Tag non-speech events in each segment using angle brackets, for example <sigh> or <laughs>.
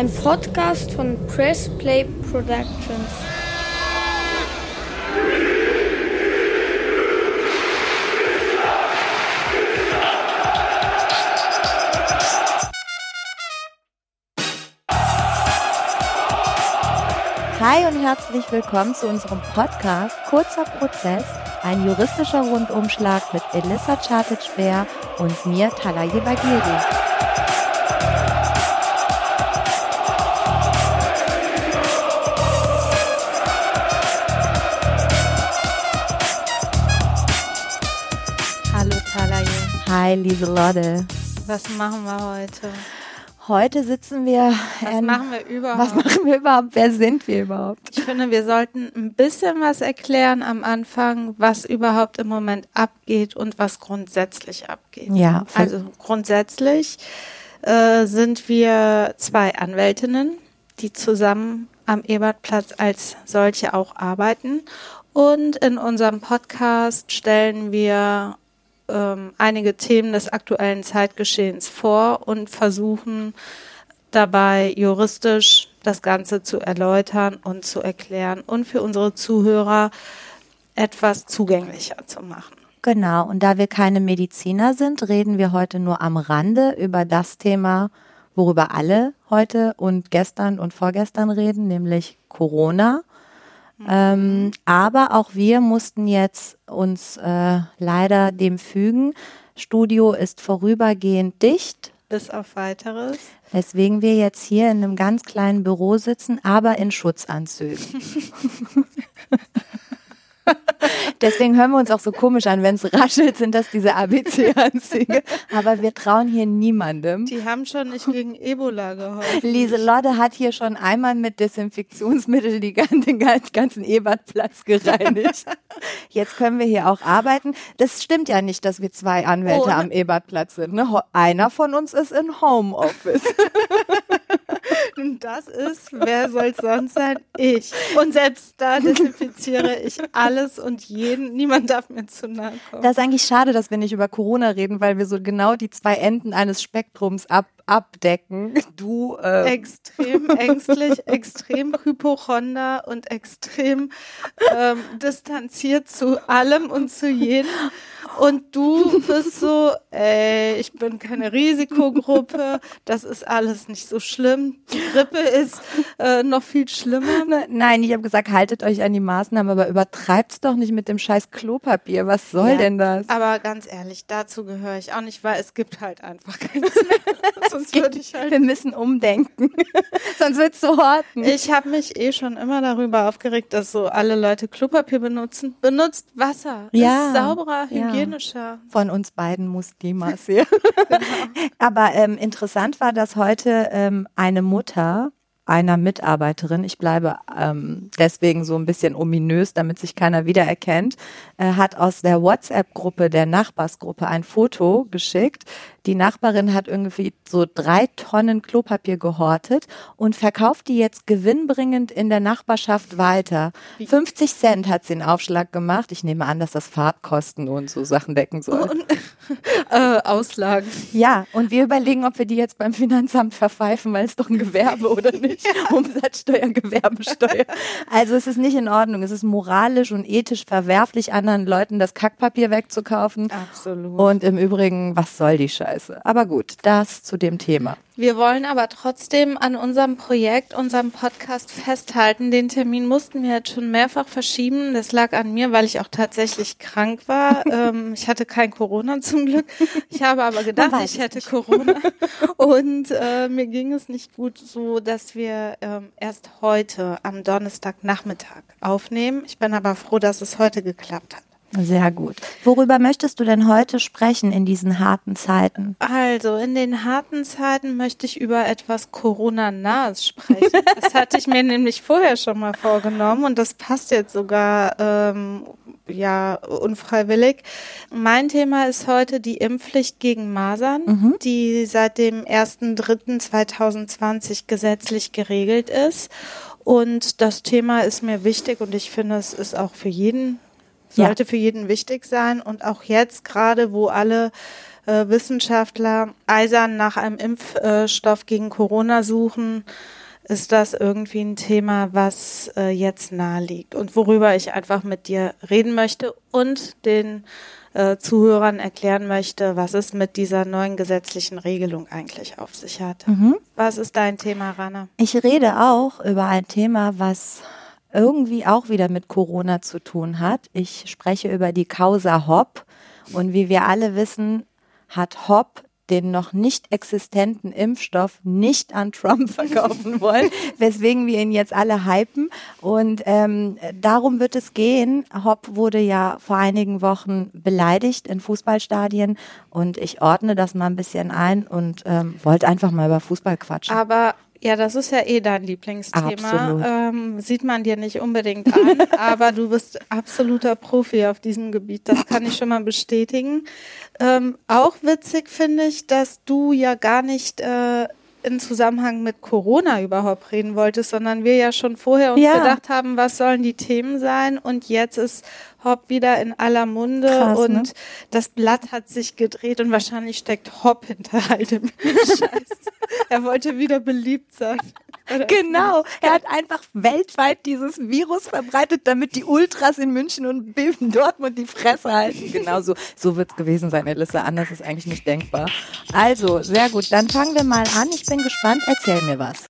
Ein Podcast von Press Play Productions. Hi und herzlich willkommen zu unserem Podcast Kurzer Prozess, ein juristischer Rundumschlag mit Elissa Chartic-Bär und mir, Talaye Bagiri. Hi, Lieselotte. Was machen wir heute? Heute sitzen wir. Was ähm, machen wir überhaupt? Was machen wir überhaupt? Wer sind wir überhaupt? Ich finde, wir sollten ein bisschen was erklären am Anfang, was überhaupt im Moment abgeht und was grundsätzlich abgeht. Ja, Also grundsätzlich äh, sind wir zwei Anwältinnen, die zusammen am Ebertplatz als solche auch arbeiten. Und in unserem Podcast stellen wir ähm, einige Themen des aktuellen Zeitgeschehens vor und versuchen dabei juristisch das Ganze zu erläutern und zu erklären und für unsere Zuhörer etwas zugänglicher zu machen. Genau, und da wir keine Mediziner sind, reden wir heute nur am Rande über das Thema, worüber alle heute und gestern und vorgestern reden, nämlich Corona. Ähm, aber auch wir mussten jetzt uns äh, leider dem fügen. Studio ist vorübergehend dicht, Bis auf weiteres. weswegen wir jetzt hier in einem ganz kleinen Büro sitzen, aber in Schutzanzügen. <laughs> Deswegen hören wir uns auch so komisch an, wenn es raschelt, sind das diese ABC-Anzüge. Aber wir trauen hier niemandem. Die haben schon nicht gegen Ebola geholfen. Lieselotte hat hier schon einmal mit Desinfektionsmittel die gan- den gan- ganzen Ebertplatz gereinigt. Jetzt können wir hier auch arbeiten. Das stimmt ja nicht, dass wir zwei Anwälte Oh, am Ebertplatz sind. Ne? Einer von uns ist in Homeoffice. <laughs> Und das ist, wer soll sonst sein? Ich. Und selbst da <laughs> desinfiziere ich alles und jeden. Niemand darf mir zu nahe kommen. Das ist eigentlich schade, dass wir nicht über Corona reden, weil wir so genau die zwei Enden eines Spektrums ab, abdecken. Du, äh, extrem <laughs> ängstlich, extrem hypochonder und extrem ähm, distanziert zu allem und zu jedem. Und du bist so, ey, ich bin keine Risikogruppe, das ist alles nicht so schlimm. Die Grippe ist äh, noch viel schlimmer. Ne, Nein, ich habe gesagt, haltet euch an die Maßnahmen, aber übertreibt's doch nicht mit dem scheiß Klopapier. Was soll Ja, denn das? Aber ganz ehrlich, dazu gehöre ich auch nicht, weil es gibt halt einfach keins <laughs> mehr. Sonst würde ich halt Wir müssen umdenken. <laughs> Sonst wird's so horten. Ich habe mich eh schon immer darüber aufgeregt, dass so alle Leute Klopapier benutzen. Benutzt Wasser. Ja, Ist sauberer, ja. Hygienischer. Von uns beiden Muslimas <laughs> hier. Aber ähm, interessant war, dass heute ähm, eine Mutter einer Mitarbeiterin, ich bleibe ähm, deswegen so ein bisschen ominös, damit sich keiner wiedererkennt, äh, hat aus der WhatsApp-Gruppe der Nachbarsgruppe ein Foto geschickt. Die Nachbarin hat irgendwie so drei Tonnen Klopapier gehortet und verkauft die jetzt gewinnbringend in der Nachbarschaft weiter. 50 Cent hat sie einen Aufschlag gemacht. Ich nehme an, dass das Fahrtkosten und so Sachen decken soll. Und <laughs> äh, Auslagen. Ja, und wir überlegen, ob wir die jetzt beim Finanzamt verpfeifen, weil es doch ein Gewerbe oder <laughs> nicht. Umsatzsteuer, Gewerbesteuer. Also es ist nicht in Ordnung. Es ist moralisch und ethisch verwerflich, anderen Leuten das Kackpapier wegzukaufen. Absolut. Und im Übrigen, was soll die Scheiße? Aber gut, das zu dem Thema. Wir wollen aber trotzdem an unserem Projekt, unserem Podcast festhalten. Den Termin mussten wir jetzt schon mehrfach verschieben. Das lag an mir, weil ich auch tatsächlich krank war. <laughs> ähm, ich hatte kein Corona zum Glück. Ich habe aber gedacht, ich hätte nicht. Corona. <laughs> Und äh, mir ging es nicht gut, so dass wir ähm, erst heute am Donnerstagnachmittag aufnehmen. Ich bin aber froh, dass es heute geklappt hat. Sehr gut. Worüber möchtest du denn heute sprechen in diesen harten Zeiten? Also, in den harten Zeiten möchte ich über etwas Corona-nahes sprechen. <laughs> Das hatte ich mir nämlich vorher schon mal vorgenommen und das passt jetzt sogar ähm, ja unfreiwillig. Mein Thema ist heute die Impfpflicht gegen Masern, die seit dem 1.3.2020 gesetzlich geregelt ist. Und das Thema ist mir wichtig und ich finde, es ist auch für jeden Ja. sollte für jeden wichtig sein und auch jetzt gerade, wo alle äh, Wissenschaftler eisern nach einem Impfstoff gegen Corona suchen, ist das irgendwie ein Thema, was äh, jetzt nahe liegt und worüber ich einfach mit dir reden möchte und den äh, Zuhörern erklären möchte, was es mit dieser neuen gesetzlichen Regelung eigentlich auf sich hat. Mhm. Was ist dein Thema, Rana? Ich rede auch über ein Thema, was irgendwie auch wieder mit Corona zu tun hat. Ich spreche über die Causa Hopp. Und wie wir alle wissen, hat Hopp den noch nicht existenten Impfstoff nicht an Trump <laughs> verkaufen wollen, weswegen wir ihn jetzt alle hypen. Und ähm, darum wird es gehen. Hopp wurde ja vor einigen Wochen beleidigt in Fußballstadien und ich ordne das mal ein bisschen ein und ähm, wollte einfach mal über Fußball quatschen. Aber ja, das ist ja eh dein Lieblingsthema. Ähm, sieht man dir nicht unbedingt an, <laughs> aber du bist absoluter Profi auf diesem Gebiet. Das kann ich schon mal bestätigen. Ähm, auch witzig finde ich, dass du ja gar nicht äh, in Zusammenhang mit Corona überhaupt reden wolltest, sondern wir ja schon vorher uns ja. gedacht haben, was sollen die Themen sein und jetzt ist Hopp wieder in aller Munde Krass, und ne? das Blatt hat sich gedreht und wahrscheinlich steckt Hopp hinter all dem <laughs> Scheiß. er wollte wieder beliebt sein. Oder? Genau, er hat einfach weltweit dieses Virus verbreitet, damit die Ultras in München und in Dortmund die Fresse halten. Genau so, so wird es gewesen sein, Elissa. Anders ist eigentlich nicht denkbar. Also, sehr gut. Dann fangen wir mal an. Ich bin gespannt. Erzähl mir was.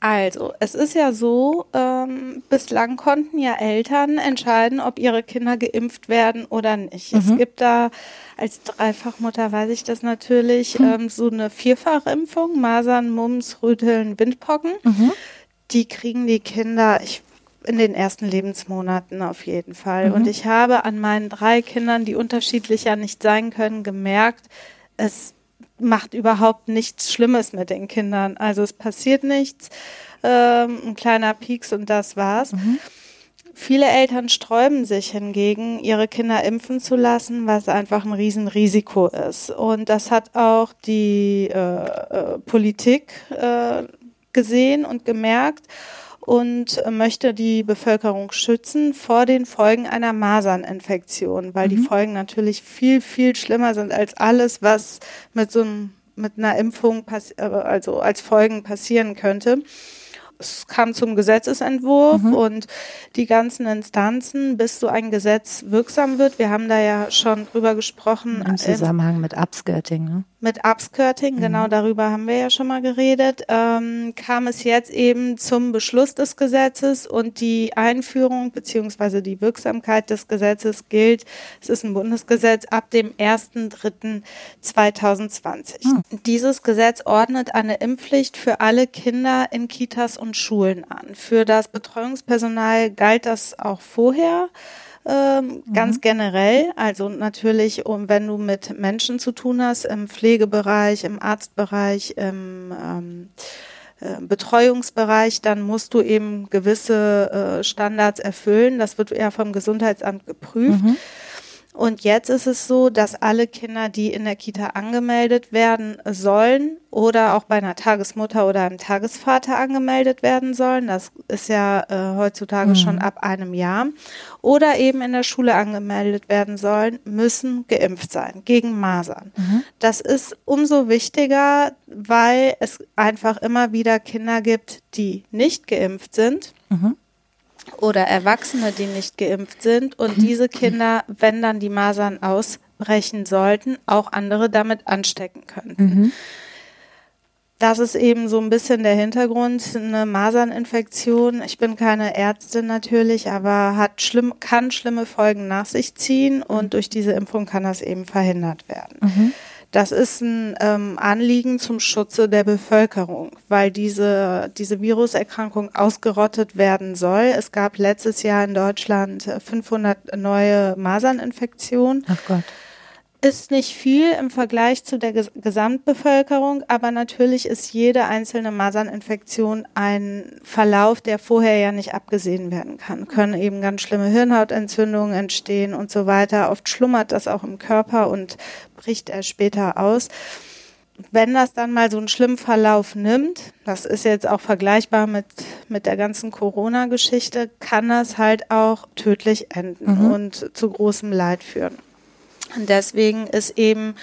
Also, es ist ja so, ähm, bislang konnten ja Eltern entscheiden, ob ihre Kinder geimpft werden oder nicht. Mhm. Es gibt da, als Dreifachmutter weiß ich das natürlich, mhm. ähm, so eine Vierfachimpfung, Masern, Mumps, Rüteln, Windpocken. Mhm. Die kriegen die Kinder, ich in den ersten Lebensmonaten auf jeden Fall. Mhm. Und ich habe an meinen drei Kindern, die unterschiedlicher nicht sein können, gemerkt, es macht überhaupt nichts Schlimmes mit den Kindern. Also es passiert nichts, ähm, ein kleiner Pieks und das war's. Mhm. Viele Eltern sträuben sich hingegen, ihre Kinder impfen zu lassen, was einfach ein Riesenrisiko ist. Und das hat auch die äh, äh, Politik äh, gesehen und gemerkt und möchte die Bevölkerung schützen vor den Folgen einer Maserninfektion, weil mhm. die Folgen natürlich viel, viel schlimmer sind als alles, was mit so einem, mit einer Impfung, äh, also als Folgen passieren könnte es kam zum Gesetzesentwurf mhm. und die ganzen Instanzen, bis so ein Gesetz wirksam wird. Wir haben da ja schon drüber gesprochen. Im Zusammenhang mit Upskirting, ne? Mit Upskirting, mhm. genau darüber haben wir ja schon mal geredet. Ähm, kam es jetzt eben zum Beschluss des Gesetzes und die Einführung beziehungsweise die Wirksamkeit des Gesetzes gilt. Es ist ein Bundesgesetz ab dem 1.3.2020. Mhm. Dieses Gesetz ordnet eine Impfpflicht für alle Kinder in Kitas und und Schulen an. Für das Betreuungspersonal galt das auch vorher. Ähm, mhm. Ganz generell, also natürlich, um, wenn du mit Menschen zu tun hast, im Pflegebereich, im Arztbereich, im ähm, äh, Betreuungsbereich, dann musst du eben gewisse äh, Standards erfüllen. Das wird ja vom Gesundheitsamt geprüft. Mhm. Und jetzt ist es so, dass alle Kinder, die in der Kita angemeldet werden sollen oder auch bei einer Tagesmutter oder einem Tagesvater angemeldet werden sollen, das ist ja äh, heutzutage mhm. schon ab einem Jahr, oder eben in der Schule angemeldet werden sollen, müssen geimpft sein gegen Masern. Mhm. Das ist umso wichtiger, weil es einfach immer wieder Kinder gibt, die nicht geimpft sind. Mhm oder Erwachsene, die nicht geimpft sind und diese Kinder, wenn dann die Masern ausbrechen sollten, auch andere damit anstecken könnten. Mhm. Das ist eben so ein bisschen der Hintergrund, eine Maserninfektion. Ich bin keine Ärztin natürlich, aber hat schlimm, kann schlimme Folgen nach sich ziehen und durch diese Impfung kann das eben verhindert werden. Mhm. Das ist ein ähm, Anliegen zum Schutze der Bevölkerung, weil diese, diese Viruserkrankung ausgerottet werden soll. Es gab letztes Jahr in Deutschland 500 neue Maserninfektionen. Ach Gott ist nicht viel im Vergleich zu der Gesamtbevölkerung, aber natürlich ist jede einzelne Maserninfektion ein Verlauf, der vorher ja nicht abgesehen werden kann. Können eben ganz schlimme Hirnhautentzündungen entstehen und so weiter. Oft schlummert das auch im Körper und bricht erst später aus. Wenn das dann mal so einen schlimmen Verlauf nimmt, das ist jetzt auch vergleichbar mit, mit der ganzen Corona-Geschichte, kann das halt auch tödlich enden mhm. und zu großem Leid führen. Und deswegen ist eben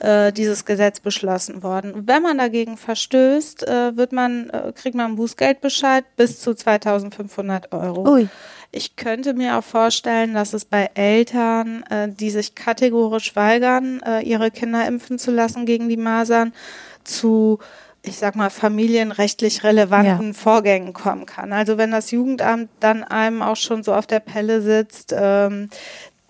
äh, dieses Gesetz beschlossen worden. Wenn man dagegen verstößt, äh, wird man, äh, kriegt man Bußgeldbescheid bis zu 2500 Euro. Ui. Ich könnte mir auch vorstellen, dass es bei Eltern, äh, die sich kategorisch weigern, äh, ihre Kinder impfen zu lassen gegen die Masern, zu ich sag mal, familienrechtlich relevanten Ja. Vorgängen kommen kann. Also wenn das Jugendamt dann einem auch schon so auf der Pelle sitzt, ähm,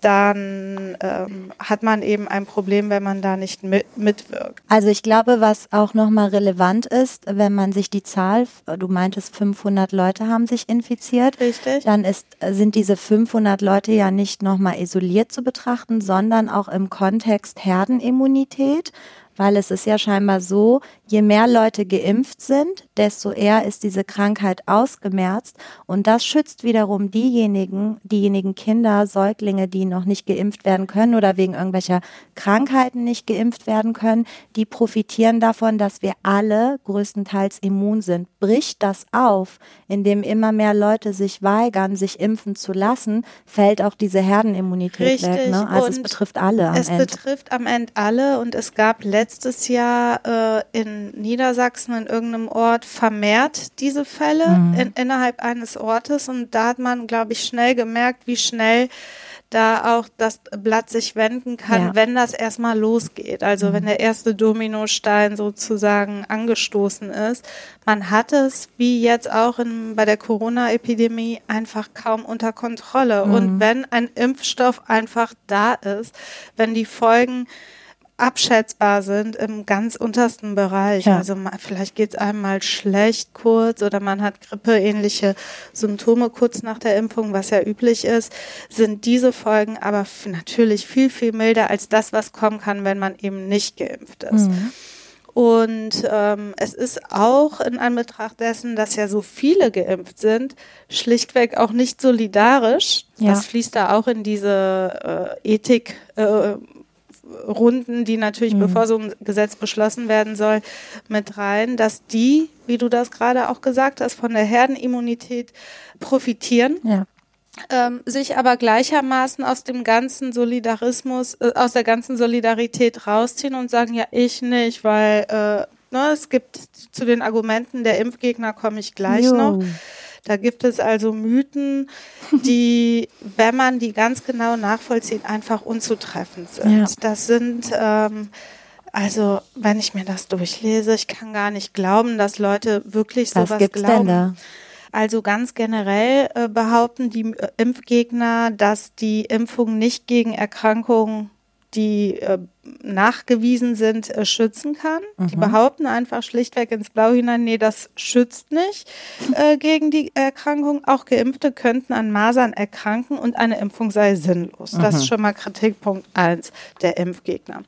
dann ähm, hat man eben ein Problem, wenn man da nicht mit, mitwirkt. Also ich glaube, was auch nochmal relevant ist, wenn man sich die Zahl, du meintest 500 Leute haben sich infiziert, Richtig? dann ist, sind diese 500 Leute ja nicht nochmal isoliert zu betrachten, sondern auch im Kontext Herdenimmunität, weil es ist ja scheinbar so, je mehr Leute geimpft sind, desto eher ist diese Krankheit ausgemerzt und das schützt wiederum diejenigen, diejenigen Kinder, Säuglinge, die noch nicht geimpft werden können oder wegen irgendwelcher Krankheiten nicht geimpft werden können, die profitieren davon, dass wir alle größtenteils immun sind. Bricht das auf, indem immer mehr Leute sich weigern, sich impfen zu lassen, fällt auch diese Herdenimmunität weg. Richtig. Ne? Also es Und betrifft alle am Es Ende. betrifft am Ende alle und es gab letztes Jahr äh, in Niedersachsen in irgendeinem Ort vermehrt diese Fälle Mhm. in, innerhalb eines Ortes und da hat man, glaube ich, schnell gemerkt, wie schnell da auch das Blatt sich wenden kann, Ja. Mhm. wenn das erstmal losgeht. Also wenn der erste Dominostein sozusagen angestoßen ist. Man hat es, wie jetzt auch in, bei der Corona-Epidemie, einfach kaum unter Kontrolle. Mhm. Und wenn ein Impfstoff einfach da ist, wenn die Folgen abschätzbar sind im ganz untersten Bereich. Ja. Also vielleicht geht es einem mal schlecht kurz oder man hat grippeähnliche Symptome kurz nach der Impfung, was ja üblich ist, sind diese Folgen aber natürlich viel, viel milder als das, was kommen kann, wenn man eben nicht geimpft ist. Mhm. Und ähm, es ist auch in Anbetracht dessen, dass ja so viele geimpft sind, schlichtweg auch nicht solidarisch. Ja. Das fließt da auch in diese äh, Ethik. Äh, Runden, die natürlich, bevor so ein Gesetz beschlossen werden soll, mit rein, dass die, wie du das gerade auch gesagt hast, von der Herdenimmunität profitieren Ja. ähm, sich aber gleichermaßen aus dem ganzen Solidarismus, äh, aus der ganzen Solidarität rausziehen und sagen, ja, ich nicht, weil äh, ne, es gibt zu den Argumenten der Impfgegner komme ich gleich Jo. noch. Da gibt es also Mythen, <laughs> die, wenn man die ganz genau nachvollzieht, einfach unzutreffend sind. Ja. Das sind ähm, also, wenn ich mir das durchlese, ich kann gar nicht glauben, dass Leute wirklich Was sowas gibt's glauben. denn da? Also ganz generell äh, behaupten die äh, Impfgegner, dass die Impfung nicht gegen Erkrankungen, die äh, nachgewiesen sind, äh, schützen kann. Die behaupten einfach schlichtweg ins Blau hinein, nee, das schützt nicht äh, <laughs> gegen die Erkrankung. Auch Geimpfte könnten an Masern erkranken und eine Impfung sei sinnlos. Das ist schon mal Kritikpunkt eins der Impfgegner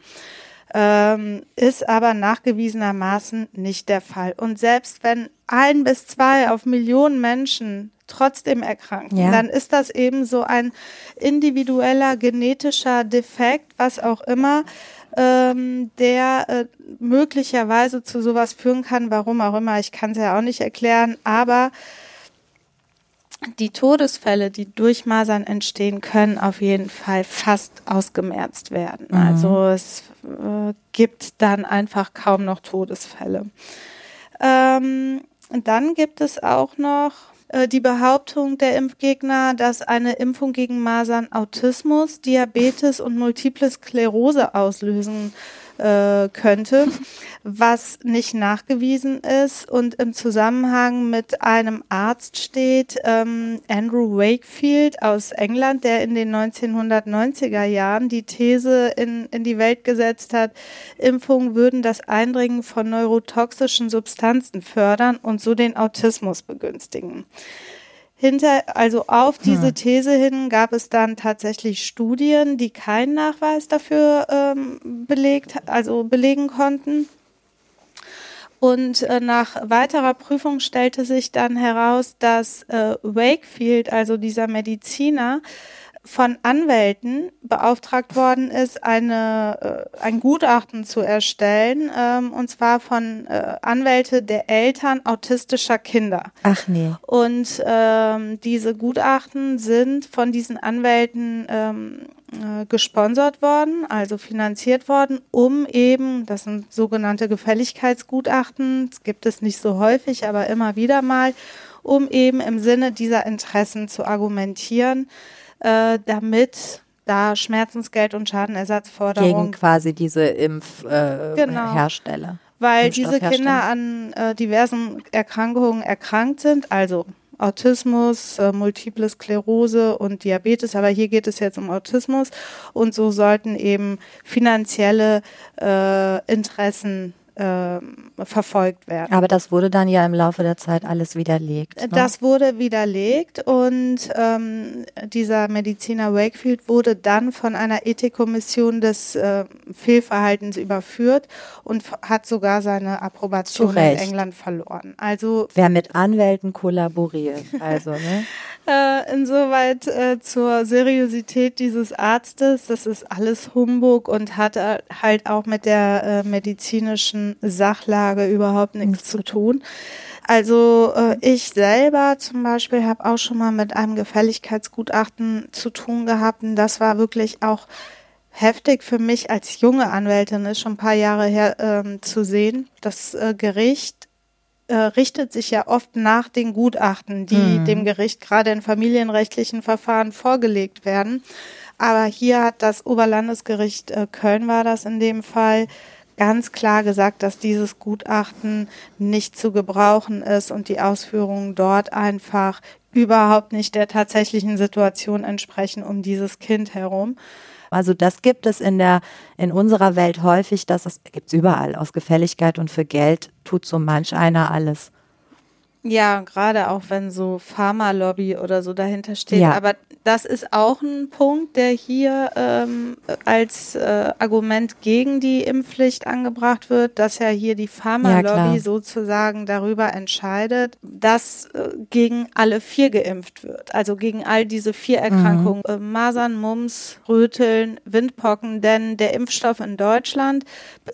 ähm, ist aber nachgewiesenermaßen nicht der Fall. Und selbst wenn ein bis zwei auf Millionen Menschen trotzdem erkranken, Ja. dann ist das eben so ein individueller genetischer Defekt, was auch immer, ähm, der äh, möglicherweise zu sowas führen kann, warum auch immer, ich kann es ja auch nicht erklären, aber die Todesfälle, die durch Masern entstehen, können auf jeden Fall fast ausgemerzt werden. Also es äh, gibt dann einfach kaum noch Todesfälle. Ähm, und dann gibt es auch noch äh, die Behauptung der Impfgegner, dass eine Impfung gegen Masern Autismus, Diabetes und Multiple Sklerose auslösen äh, könnte, <laughs> was nicht nachgewiesen ist und im Zusammenhang mit einem Arzt steht, ähm, Andrew Wakefield aus England, der in den 1990er Jahren die These in, in die Welt gesetzt hat, Impfungen würden das Eindringen von neurotoxischen Substanzen fördern und so den Autismus begünstigen. Hinter, also auf diese These hin gab es dann tatsächlich Studien, die keinen Nachweis dafür ähm, belegt, also belegen konnten. Und äh, nach weiterer Prüfung stellte sich dann heraus, dass äh, Wakefield, also dieser Mediziner, von Anwälten beauftragt worden ist, eine, äh, ein Gutachten zu erstellen, ähm, und zwar von äh, Anwälte der Eltern autistischer Kinder. Ach nee. Und ähm, diese Gutachten sind von diesen Anwälten ähm, äh, gesponsert worden, also finanziert worden, um eben, das sind sogenannte Gefälligkeitsgutachten, das gibt es nicht so häufig, aber immer wieder mal, um eben im Sinne dieser Interessen zu argumentieren, äh, damit da Schmerzensgeld und Schadenersatzforderungen Gegen quasi diese Impfhersteller. Äh, Genau. Hersteller. weil diese. Kinder an äh, diversen Erkrankungen erkrankt sind, also Autismus, äh, Multiple Sklerose und Diabetes, aber hier geht es jetzt um Autismus und so sollten eben finanzielle äh, Interessen äh, verfolgt werden. Aber das wurde dann ja im Laufe der Zeit alles widerlegt. Ne? Das wurde widerlegt und ähm, dieser Mediziner Wakefield wurde dann von einer Ethikkommission des äh, Fehlverhaltens überführt und hat sogar seine Approbation Zu in. England verloren. Also Wer mit Anwälten kollaboriert. Also, ne? <laughs> äh, insoweit äh, zur Seriosität dieses Arztes, das ist alles Humbug und hat äh, halt auch mit der äh, Sachlage überhaupt nichts zu tun. Also äh, ich selber zum Beispiel habe auch schon mal mit einem Gefälligkeitsgutachten zu tun gehabt und das war wirklich auch heftig für mich als junge Anwältin, ist schon ein paar Jahre her ähm, zu sehen. Das äh, Gericht äh, richtet sich ja oft nach den Gutachten, die dem Gericht gerade in familienrechtlichen Verfahren vorgelegt werden. Aber hier hat das Oberlandesgericht äh, Köln war das in dem Fall ganz klar gesagt, dass dieses Gutachten nicht zu gebrauchen ist und die Ausführungen dort einfach überhaupt nicht der tatsächlichen Situation entsprechen um dieses Kind herum. Also das gibt es in der in unserer Welt häufig, das ist, gibt's überall. Aus Gefälligkeit und für Geld tut so manch einer alles. Ja, gerade auch wenn so Pharmalobby oder so dahinter steht. Ja. Aber das ist auch ein Punkt, der hier ähm, als äh, Argument gegen die Impfpflicht angebracht wird, dass ja hier die Ja. Pharmalobby sozusagen darüber entscheidet, dass äh, gegen alle vier geimpft wird. Also gegen all diese vier Erkrankungen. Äh, Masern, Mumps, Röteln, Windpocken. Denn der Impfstoff in Deutschland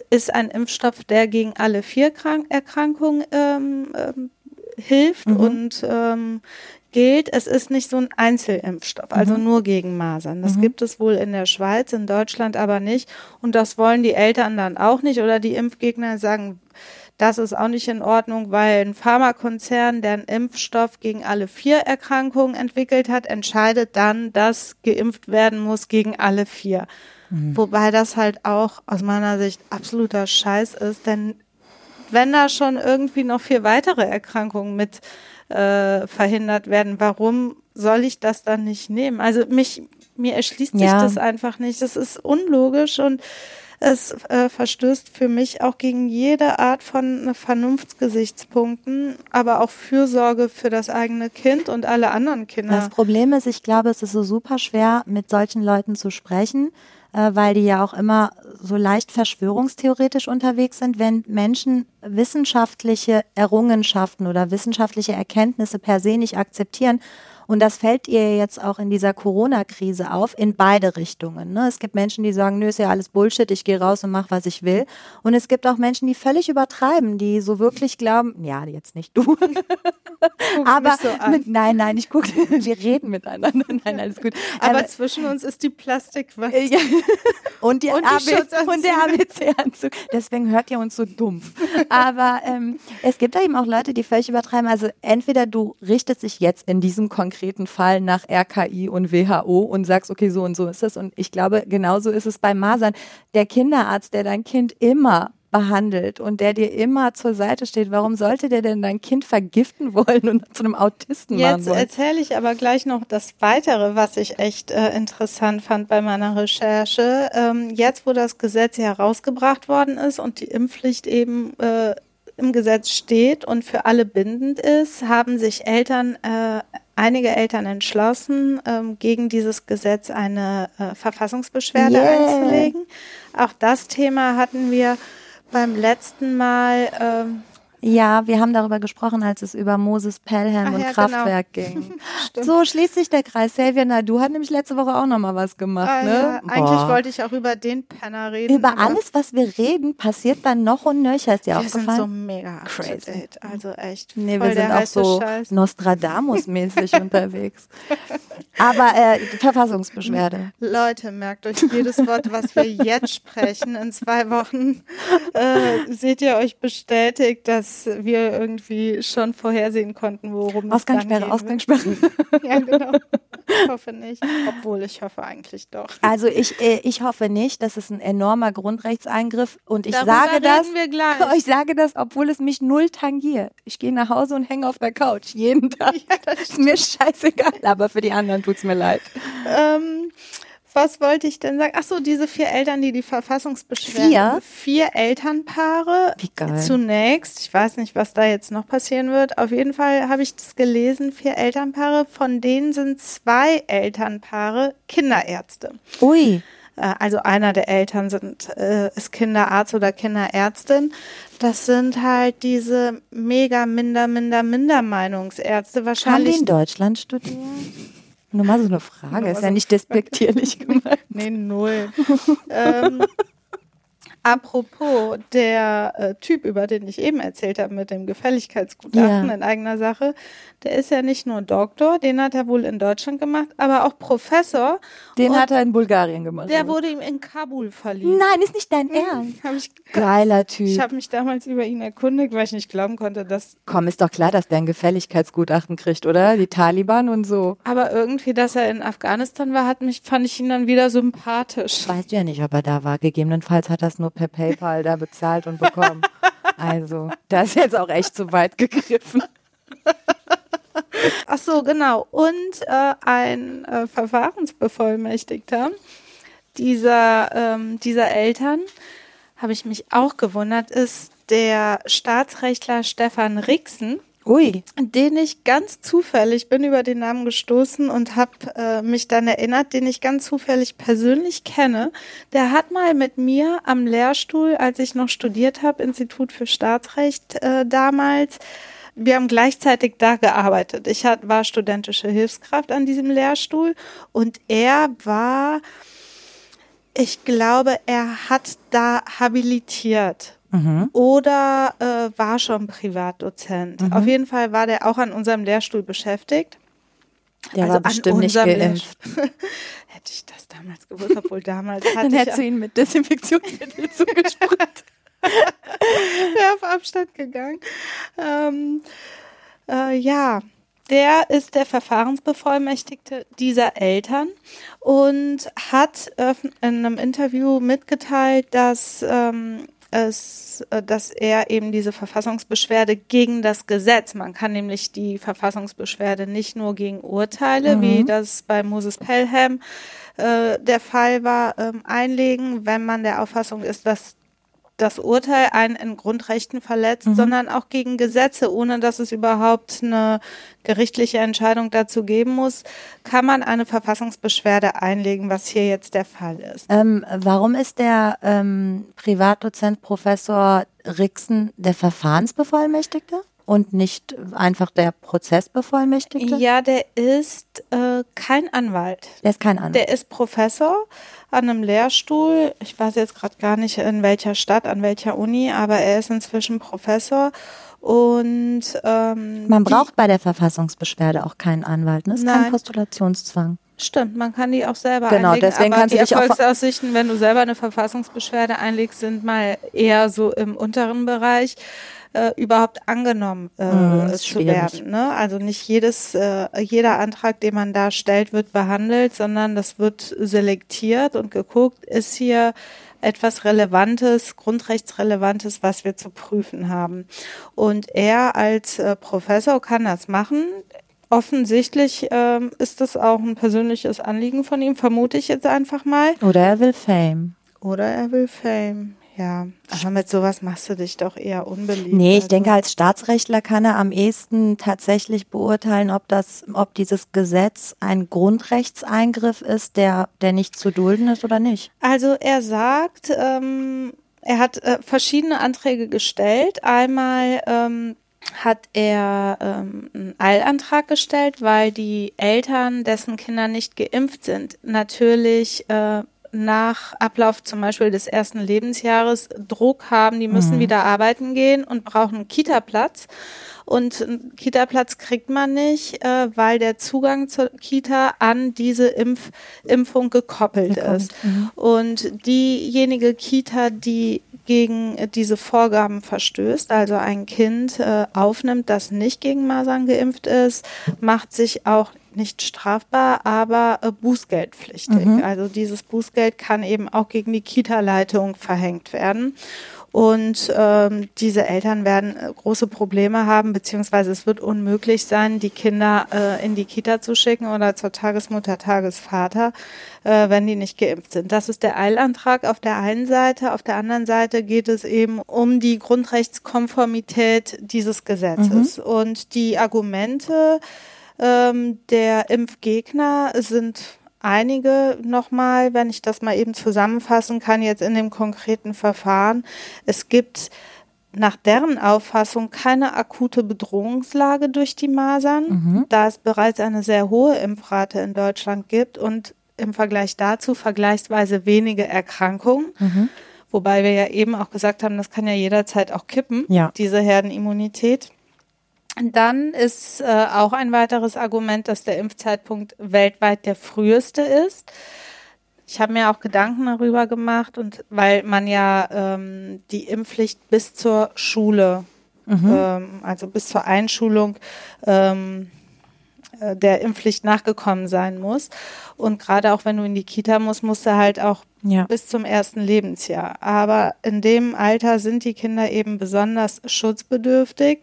ist ein Impfstoff, der gegen alle vier Krank Erkrankungen ähm, ähm, hilft und ähm, gilt. Es ist nicht so ein Einzelimpfstoff, also nur gegen Masern. Das gibt es wohl in der Schweiz, in Deutschland aber nicht. Und das wollen die Eltern dann auch nicht oder die Impfgegner sagen, das ist auch nicht in Ordnung, weil ein Pharmakonzern, der einen Impfstoff gegen alle vier Erkrankungen entwickelt hat, entscheidet dann, dass geimpft werden muss gegen alle vier. Wobei das halt auch aus meiner Sicht absoluter Scheiß ist, denn wenn da schon irgendwie noch vier weitere Erkrankungen mit äh, verhindert werden, warum soll ich das dann nicht nehmen? Also mich, mir erschließt sich Ja. das einfach nicht. Das ist unlogisch und es äh, verstößt für mich auch gegen jede Art von Vernunftsgesichtspunkten, aber auch Fürsorge für das eigene Kind und alle anderen Kinder. Das Problem ist, ich glaube, es ist so super schwer, mit solchen Leuten zu sprechen, äh, weil die ja auch immer so leicht verschwörungstheoretisch unterwegs sind, wenn Menschen wissenschaftliche Errungenschaften oder wissenschaftliche Erkenntnisse per se nicht akzeptieren. Und das fällt ihr jetzt auch in dieser Corona-Krise auf, in beide Richtungen. Ne? Es gibt Menschen, die sagen, nö, ist ja alles Bullshit, ich gehe raus und mache, was ich will. Und es gibt auch Menschen, die völlig übertreiben, die so wirklich glauben, ja, jetzt nicht du, aber so mit, nein, nein, ich gucke, wir reden miteinander. <laughs> Nein, alles gut. aber Ähm, zwischen uns ist die Plastikwand. ja. und, die Und die und der ABC-Anzug. Deswegen hört ihr uns so dumpf. Aber ähm, es gibt da eben auch Leute, die völlig übertreiben. Also entweder du richtest dich jetzt in diesem konkreten Fall nach RKI und WHO und sagst, okay, so und so ist es. Und ich glaube, genauso ist es bei Masern. Der Kinderarzt, der dein Kind immer behandelt und der dir immer zur Seite steht, warum sollte der denn dein Kind vergiften <laughs> wollen und zu einem Autisten machen Jetzt erzähle ich aber gleich noch das Weitere, was ich echt äh, interessant fand bei meiner Recherche. Ähm, jetzt, wo das Gesetz herausgebracht worden ist und die Impfpflicht eben äh, im Gesetz steht und für alle bindend ist, haben sich Eltern, äh, einige Eltern entschlossen, ähm, gegen dieses Gesetz eine äh, Verfassungsbeschwerde Yeah. einzulegen. Auch das Thema hatten wir beim letzten Mal ähm, Ja, wir haben darüber gesprochen, als es über Moses Pelham Ach und ja, Kraftwerk <laughs> ging. genau. Stimmt. So schließt sich der Kreis. Xavier Nadu hat nämlich letzte Woche auch noch mal was gemacht. Ah, ne? ja. Eigentlich wollte ich auch über den Penner reden. Über alles, was wir reden, passiert dann noch und nöcher. Ist dir Wir sind aufgefallen? so mega up to Crazy. Also echt. Nee, wir der sind auch so Scheiß. Nostradamus-mäßig <laughs> unterwegs. Aber äh, Verfassungsbeschwerde. Leute, merkt euch jedes Wort, was wir jetzt sprechen. In zwei Wochen äh, seht ihr euch bestätigt, dass wir irgendwie schon vorhersehen konnten, worum es Ausgangssperre, dann Ausgangssperre. wird. <laughs> Ja, genau. Ich hoffe nicht. Obwohl, ich hoffe eigentlich doch. Also ich, äh, ich hoffe nicht, das ist ein enormer Grundrechtseingriff und ich Darüber sage das, <laughs> ich sage das, obwohl es mich null tangiert. Ich gehe nach Hause und hänge auf der Couch jeden <laughs> Tag. ist mir scheißegal, aber für die anderen tut's mir leid. Ähm, was wollte ich denn sagen? Ach so, diese vier Eltern, die die Verfassungsbeschwerde. Vier? Vier Elternpaare. Wie geil. Zunächst, ich weiß nicht, was da jetzt noch passieren wird. Auf jeden Fall habe ich das gelesen. Vier Elternpaare. Von denen sind zwei Elternpaare Kinderärzte. Ui, Äh, Also einer der Eltern sind, äh, ist Kinderarzt oder Kinderärztin. Das sind halt diese mega minder, minder, minder Meinungsärzte. haben die Wahrscheinlich in Deutschland studiert? Nur mal so eine Frage, ist ja nicht despektierlich <laughs> gemeint. Nee, null. <laughs> ähm, apropos, der äh, Typ, über den ich eben erzählt habe, mit dem Gefälligkeitsgutachten Ja. in eigener Sache, der ist ja nicht nur Doktor, den hat er wohl in Deutschland gemacht, aber auch Professor. Den hat er in Bulgarien gemacht. der wurde ihm in Kabul verliehen. Nein, ist nicht dein Ernst. Hab ich Geiler ich Typ. habe mich damals über ihn erkundigt, weil ich nicht glauben konnte, dass Komm, ist doch klar, dass der ein Gefälligkeitsgutachten kriegt, oder? Die Taliban und so. aber irgendwie, dass er in Afghanistan war, hat mich fand ich ihn dann wieder sympathisch. Weißt du ja nicht, ob er da war. Gegebenenfalls hat er es nur per PayPal da bezahlt und bekommen. Also, das ist jetzt auch echt zu weit gegriffen. Ach so, genau. Und äh, ein äh, Verfahrensbevollmächtigter dieser, ähm, dieser Eltern, habe ich mich auch gewundert, ist der Staatsrechtler Stefan Rixen, Ui. den ich ganz zufällig bin über den Namen gestoßen und habe äh, mich dann erinnert, den ich ganz zufällig persönlich kenne. Der hat mal mit mir am Lehrstuhl, als ich noch studiert habe, Institut für Staatsrecht äh, damals, wir haben gleichzeitig da gearbeitet. Ich hat, war studentische Hilfskraft an diesem Lehrstuhl und er war, ich glaube, er hat da habilitiert Mhm. oder äh, war schon Privatdozent. Auf jeden Fall war der auch an unserem Lehrstuhl beschäftigt. Der Also war an bestimmt nicht unserem geimpft. <laughs> Hätte ich das damals gewusst, obwohl damals <laughs> hatte Dann hättest du ihn mit Desinfektionsmittel <laughs> zugesprüht. ja, auf Abstand gegangen. Ähm, äh, ja, der ist der Verfahrensbevollmächtigte dieser Eltern und hat öff- in einem Interview mitgeteilt, dass ähm, es, äh, dass er eben diese Verfassungsbeschwerde gegen das Gesetz, man kann nämlich die Verfassungsbeschwerde nicht nur gegen Urteile, wie das bei Moses Pelham äh, der Fall war, ähm, einlegen, wenn man der Auffassung ist, dass das Urteil einen in Grundrechten verletzt, sondern auch gegen Gesetze, ohne dass es überhaupt eine gerichtliche Entscheidung dazu geben muss, kann man eine Verfassungsbeschwerde einlegen, was hier jetzt der Fall ist. Ähm, warum ist der ähm, Privatdozent Professor Rixen der Verfahrensbevollmächtigte und nicht einfach der Prozessbevollmächtigte? Ja, der ist äh, kein Anwalt. Der ist kein Anwalt. Der ist Professor an einem Lehrstuhl. Ich weiß jetzt gerade gar nicht in welcher Stadt, an welcher Uni, aber er ist inzwischen Professor. Und ähm, Man braucht bei der Verfassungsbeschwerde auch keinen Anwalt. Ne? Das ist kein Nein. Postulationszwang. Stimmt, man kann die auch selber Genau, einlegen. deswegen aber kannst die du dich auch- Erfolgsaussichten, wenn du selber eine Verfassungsbeschwerde einlegst, sind mal eher so im unteren Bereich. Äh, überhaupt angenommen äh, Mhm, zu schwierig. werden. Ne? Also nicht jedes, äh, jeder Antrag, den man da stellt, wird behandelt, sondern das wird selektiert und geguckt, ist hier etwas Relevantes, Grundrechtsrelevantes, was wir zu prüfen haben. Und er als äh, Professor kann das machen. Offensichtlich ähm, ist das auch ein persönliches Anliegen von ihm, vermute ich jetzt einfach mal. Oder er will Fame. Oder er will Fame. Ja, aber mit sowas machst du dich doch eher unbeliebt. Nee, ich Also- denke, als Staatsrechtler kann er am ehesten tatsächlich beurteilen, ob das, ob dieses Gesetz ein Grundrechtseingriff ist, der, der nicht zu dulden ist oder nicht. Also er sagt, ähm, er hat äh, verschiedene Anträge gestellt. Einmal ähm, hat er ähm, einen Eilantrag gestellt, weil die Eltern, dessen Kinder nicht geimpft sind, natürlich äh, nach Ablauf zum Beispiel des ersten Lebensjahres Druck haben, die müssen mhm. wieder arbeiten gehen und brauchen einen Kita-Platz. Und einen Kita-Platz kriegt man nicht, äh, weil der Zugang zur Kita an diese Impf Impfung gekoppelt Gekommen. ist. Mhm. Und diejenige Kita, die gegen diese Vorgaben verstößt, also ein Kind äh, aufnimmt, das nicht gegen Masern geimpft ist, macht sich auch nicht strafbar, aber äh, bußgeldpflichtig. Mhm. Also dieses Bußgeld kann eben auch gegen die Kita-Leitung verhängt werden. Und ähm, diese Eltern werden äh, große Probleme haben, beziehungsweise es wird unmöglich sein, die Kinder äh, in die Kita zu schicken oder zur Tagesmutter, Tagesvater, äh, wenn die nicht geimpft sind. Das ist der Eilantrag auf der einen Seite. Auf der anderen Seite geht es eben um die Grundrechtskonformität dieses Gesetzes. Mhm. Und die Argumente ähm, der Impfgegner sind einige nochmal, wenn ich das mal eben zusammenfassen kann, jetzt in dem konkreten Verfahren. Es gibt nach deren Auffassung keine akute Bedrohungslage durch die Masern, mhm. da es bereits eine sehr hohe Impfrate in Deutschland gibt und im Vergleich dazu vergleichsweise wenige Erkrankungen. Mhm. Wobei wir ja eben auch gesagt haben, das kann ja jederzeit auch kippen, ja. diese Herdenimmunität. Dann ist äh, auch ein weiteres Argument, dass der Impfzeitpunkt weltweit der früheste ist. Ich habe mir auch Gedanken darüber gemacht und weil man ja ähm, die Impfpflicht bis zur Schule, mhm. ähm, also bis zur Einschulung ähm, äh, der Impfpflicht nachgekommen sein muss. Und gerade auch wenn du in die Kita musst, musst du halt auch ja. bis zum ersten Lebensjahr. Aber in dem Alter sind die Kinder eben besonders schutzbedürftig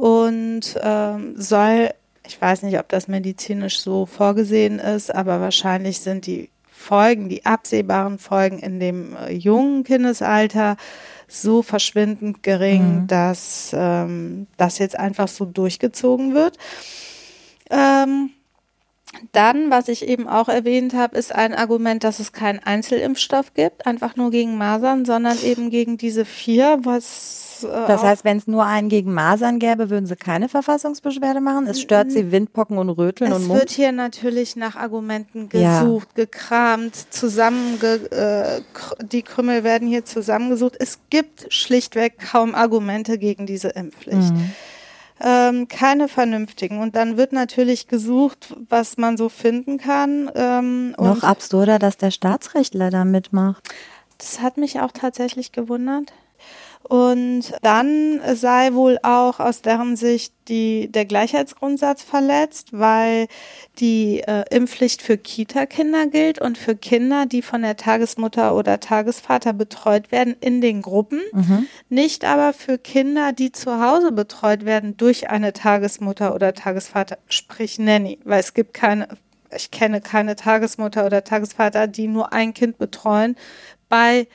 und ähm, soll, ich weiß nicht, ob das medizinisch so vorgesehen ist, aber wahrscheinlich sind die Folgen, die absehbaren Folgen in dem äh, jungen Kindesalter so verschwindend gering, mhm. dass ähm, das jetzt einfach so durchgezogen wird. Ähm, dann, was ich eben auch erwähnt habe, ist ein Argument, dass es keinen Einzelimpfstoff gibt, einfach nur gegen Masern, sondern eben gegen diese vier, was äh, das heißt, wenn es nur einen gegen Masern gäbe, würden Sie keine Verfassungsbeschwerde machen? Es stört Sie Windpocken und Röteln es und Mund? Es wird hier natürlich nach Argumenten gesucht, ja. gekramt, zusammenge äh, die Krümmel werden hier zusammengesucht. Es gibt schlichtweg kaum Argumente gegen diese Impfpflicht. Mhm. Ähm, keine vernünftigen. Und dann wird natürlich gesucht, was man so finden kann. Ähm, Noch absurder, dass der Staatsrechtler da mitmacht. Das hat mich auch tatsächlich gewundert. Und dann sei wohl auch aus deren Sicht die, der Gleichheitsgrundsatz verletzt, weil die äh, Impfpflicht für Kita-Kinder gilt und für Kinder, die von der Tagesmutter oder Tagesvater betreut werden in den Gruppen, mhm. nicht aber für Kinder, die zu Hause betreut werden durch eine Tagesmutter oder Tagesvater, sprich Nanny, weil es gibt keine, ich kenne keine Tagesmutter oder Tagesvater, die nur ein Kind betreuen bei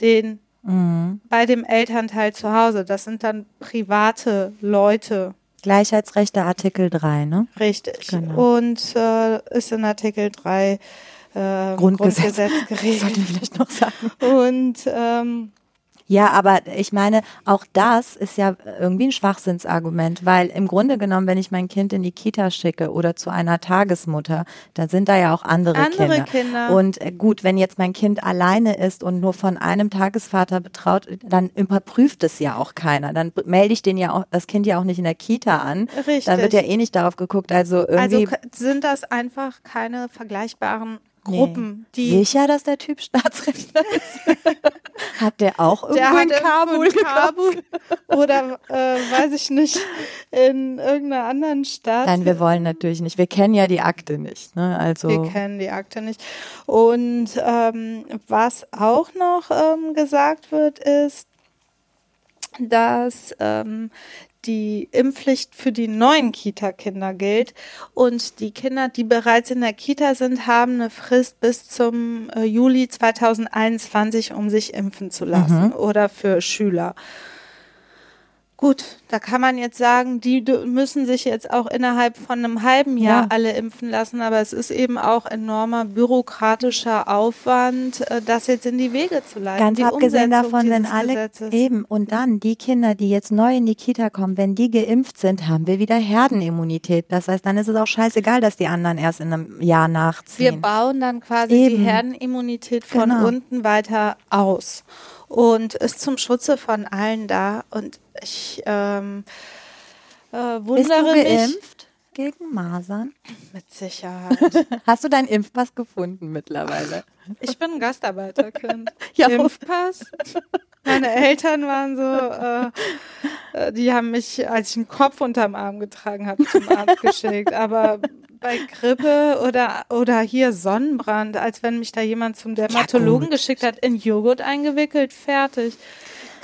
den mhm. bei dem Elternteil zu Hause. Das sind dann private Leute. Gleichheitsrechte Artikel 3, ne? Richtig. Genau. Und äh, ist in Artikel 3 äh, Grundgesetz, Grundgesetz <laughs> geregelt. Sollten wir vielleicht noch sagen. Und ähm, ja, aber ich meine, auch das ist ja irgendwie ein Schwachsinnsargument, weil im Grunde genommen, wenn ich mein Kind in die Kita schicke oder zu einer Tagesmutter, dann sind da ja auch andere, andere Kinder. Kinder. Und äh, gut, wenn jetzt mein Kind alleine ist und nur von einem Tagesvater betraut, dann überprüft es ja auch keiner. Dann melde ich den ja auch, das Kind ja auch nicht in der Kita an. Richtig. Dann wird ja eh nicht darauf geguckt. Also irgendwie. Also sind das einfach keine vergleichbaren Gruppen, nee. die. Sicher, dass der Typ Staatsrechtler ist. <laughs> Hat der auch irgendwo der in Kabul, in Kabul oder äh, weiß ich nicht in irgendeiner anderen Stadt? Nein, wir wollen natürlich nicht. Wir kennen ja die Akte nicht. Ne? Also wir kennen die Akte nicht. Und ähm, was auch noch ähm, gesagt wird, ist, dass ähm, die Impfpflicht für die neuen Kita-Kinder gilt. Und die Kinder, die bereits in der Kita sind, haben eine Frist bis zum äh, Juli 2021, um sich impfen zu lassen mhm. oder für Schüler. Gut, da kann man jetzt sagen, die müssen sich jetzt auch innerhalb von einem halben Jahr Ja. alle impfen lassen, aber es ist eben auch enormer bürokratischer Aufwand, äh, das jetzt in die Wege zu leiten. Ganz die abgesehen Umsetzung davon, wenn alle Gesetzes. eben und dann die Kinder, die jetzt neu in die Kita kommen, wenn die geimpft sind, haben wir wieder Herdenimmunität. Das heißt, dann ist es auch scheißegal, dass die anderen erst in einem Jahr Wir nachziehen. bauen dann quasi Eben. die Herdenimmunität von Genau. unten weiter aus und ist zum Schutze von allen da. Und ich ähm, äh, Bist wundere du mich geimpft gegen Masern? mit Sicherheit. <laughs> Hast du deinen Impfpass gefunden mittlerweile? Ich bin ein Gastarbeiterkind. <laughs> Ja. Impfpass. Meine Eltern waren so, äh, äh, die haben mich, als ich einen Kopf unterm Arm getragen habe, zum Arzt geschickt. Aber bei Grippe oder, oder hier Sonnenbrand, als wenn mich da jemand zum Dermatologen gut. geschickt hat, in Joghurt eingewickelt, fertig.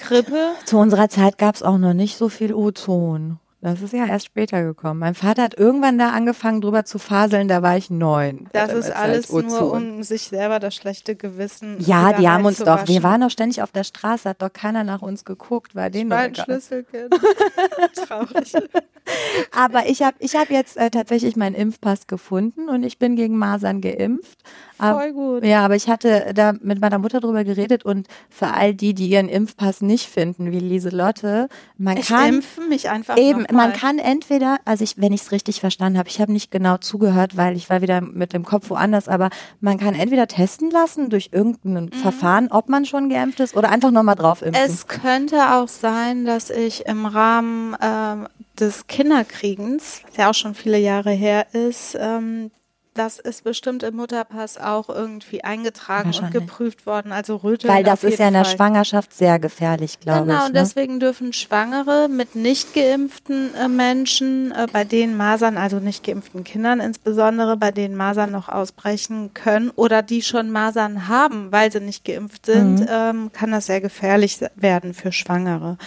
Grippe, Zu unserer Zeit gab es auch noch nicht so viel Ozon. Das ist ja erst später gekommen. Mein Vater hat irgendwann da angefangen, drüber zu faseln, da war ich neun. das ist halt alles nur, Ozon. um sich selber das schlechte Gewissen Ja, die haben uns doch, wir reinzuwaschen. waren doch ständig auf der Straße, hat doch keiner nach uns geguckt, war Ich denen war doch. Schlüsselkind. <laughs> Traurig. <laughs> Aber ich habe ich hab jetzt äh, tatsächlich meinen Impfpass gefunden und ich bin gegen Masern geimpft. Voll gut. Ja, aber ich hatte da mit meiner Mutter drüber geredet und für all die, die ihren Impfpass nicht finden, wie Lieselotte, man Ich kann impfe mich einfach Eben. Man kann entweder, also ich, wenn ich es richtig verstanden habe, ich habe nicht genau zugehört, weil ich war wieder mit dem Kopf woanders, aber man kann entweder testen lassen durch irgendein Mhm. Verfahren, ob man schon geimpft ist, oder einfach nochmal drauf impfen. Es könnte auch sein, dass ich im Rahmen ähm, des Kinderkriegens, der auch schon viele Jahre her ist, ähm, das ist bestimmt im Mutterpass auch irgendwie eingetragen und geprüft worden. Also Röteln weil das auf ist ja in der Fall. Schwangerschaft sehr gefährlich, glaube Genau, ich. und Ne? deswegen dürfen Schwangere mit nicht geimpften äh, Menschen, äh, bei denen Masern, also nicht geimpften Kindern insbesondere, bei denen Masern noch ausbrechen können oder die schon Masern haben, weil sie nicht geimpft sind, Mhm. ähm, kann das sehr gefährlich werden für Schwangere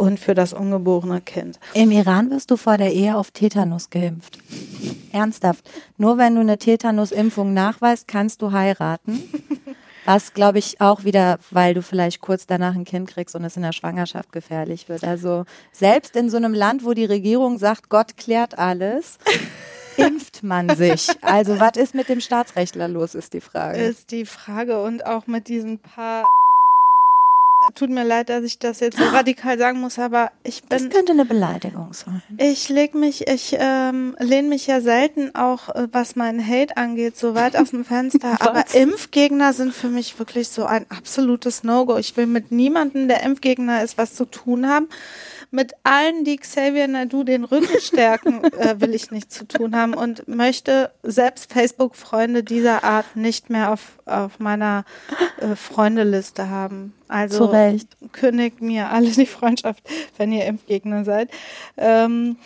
und für das ungeborene Kind. Im Iran wirst du vor der Ehe auf Tetanus geimpft. Ernsthaft. Nur wenn du eine Tetanus-Impfung nachweist, kannst du heiraten. Was, glaube ich, auch wieder, weil du vielleicht kurz danach ein Kind kriegst und es in der Schwangerschaft gefährlich wird. Also selbst in so einem Land, wo die Regierung sagt, Gott klärt alles, <laughs> impft man sich. Also was ist mit dem Staatsrechtler los, ist die Frage. Ist die Frage und auch mit diesen paar. Tut mir leid, dass ich das jetzt so radikal sagen muss, aber ich bin das könnte eine Beleidigung sein. Ich leg mich, ich ähm, lehne mich ja selten auch, äh, was meinen Hate angeht, so weit aus dem Fenster. <laughs> Aber? Impfgegner sind für mich wirklich so ein absolutes No-Go. Ich will mit niemandem, der Impfgegner ist, was zu tun haben. Mit allen, die Xavier Nadu den Rücken stärken, <laughs> äh, will ich nichts zu tun haben und möchte selbst Facebook-Freunde dieser Art nicht mehr auf, auf meiner äh, Freundeliste haben. Also Zu Recht. kündigt mir alle die Freundschaft, wenn ihr Impfgegner seid. Ähm,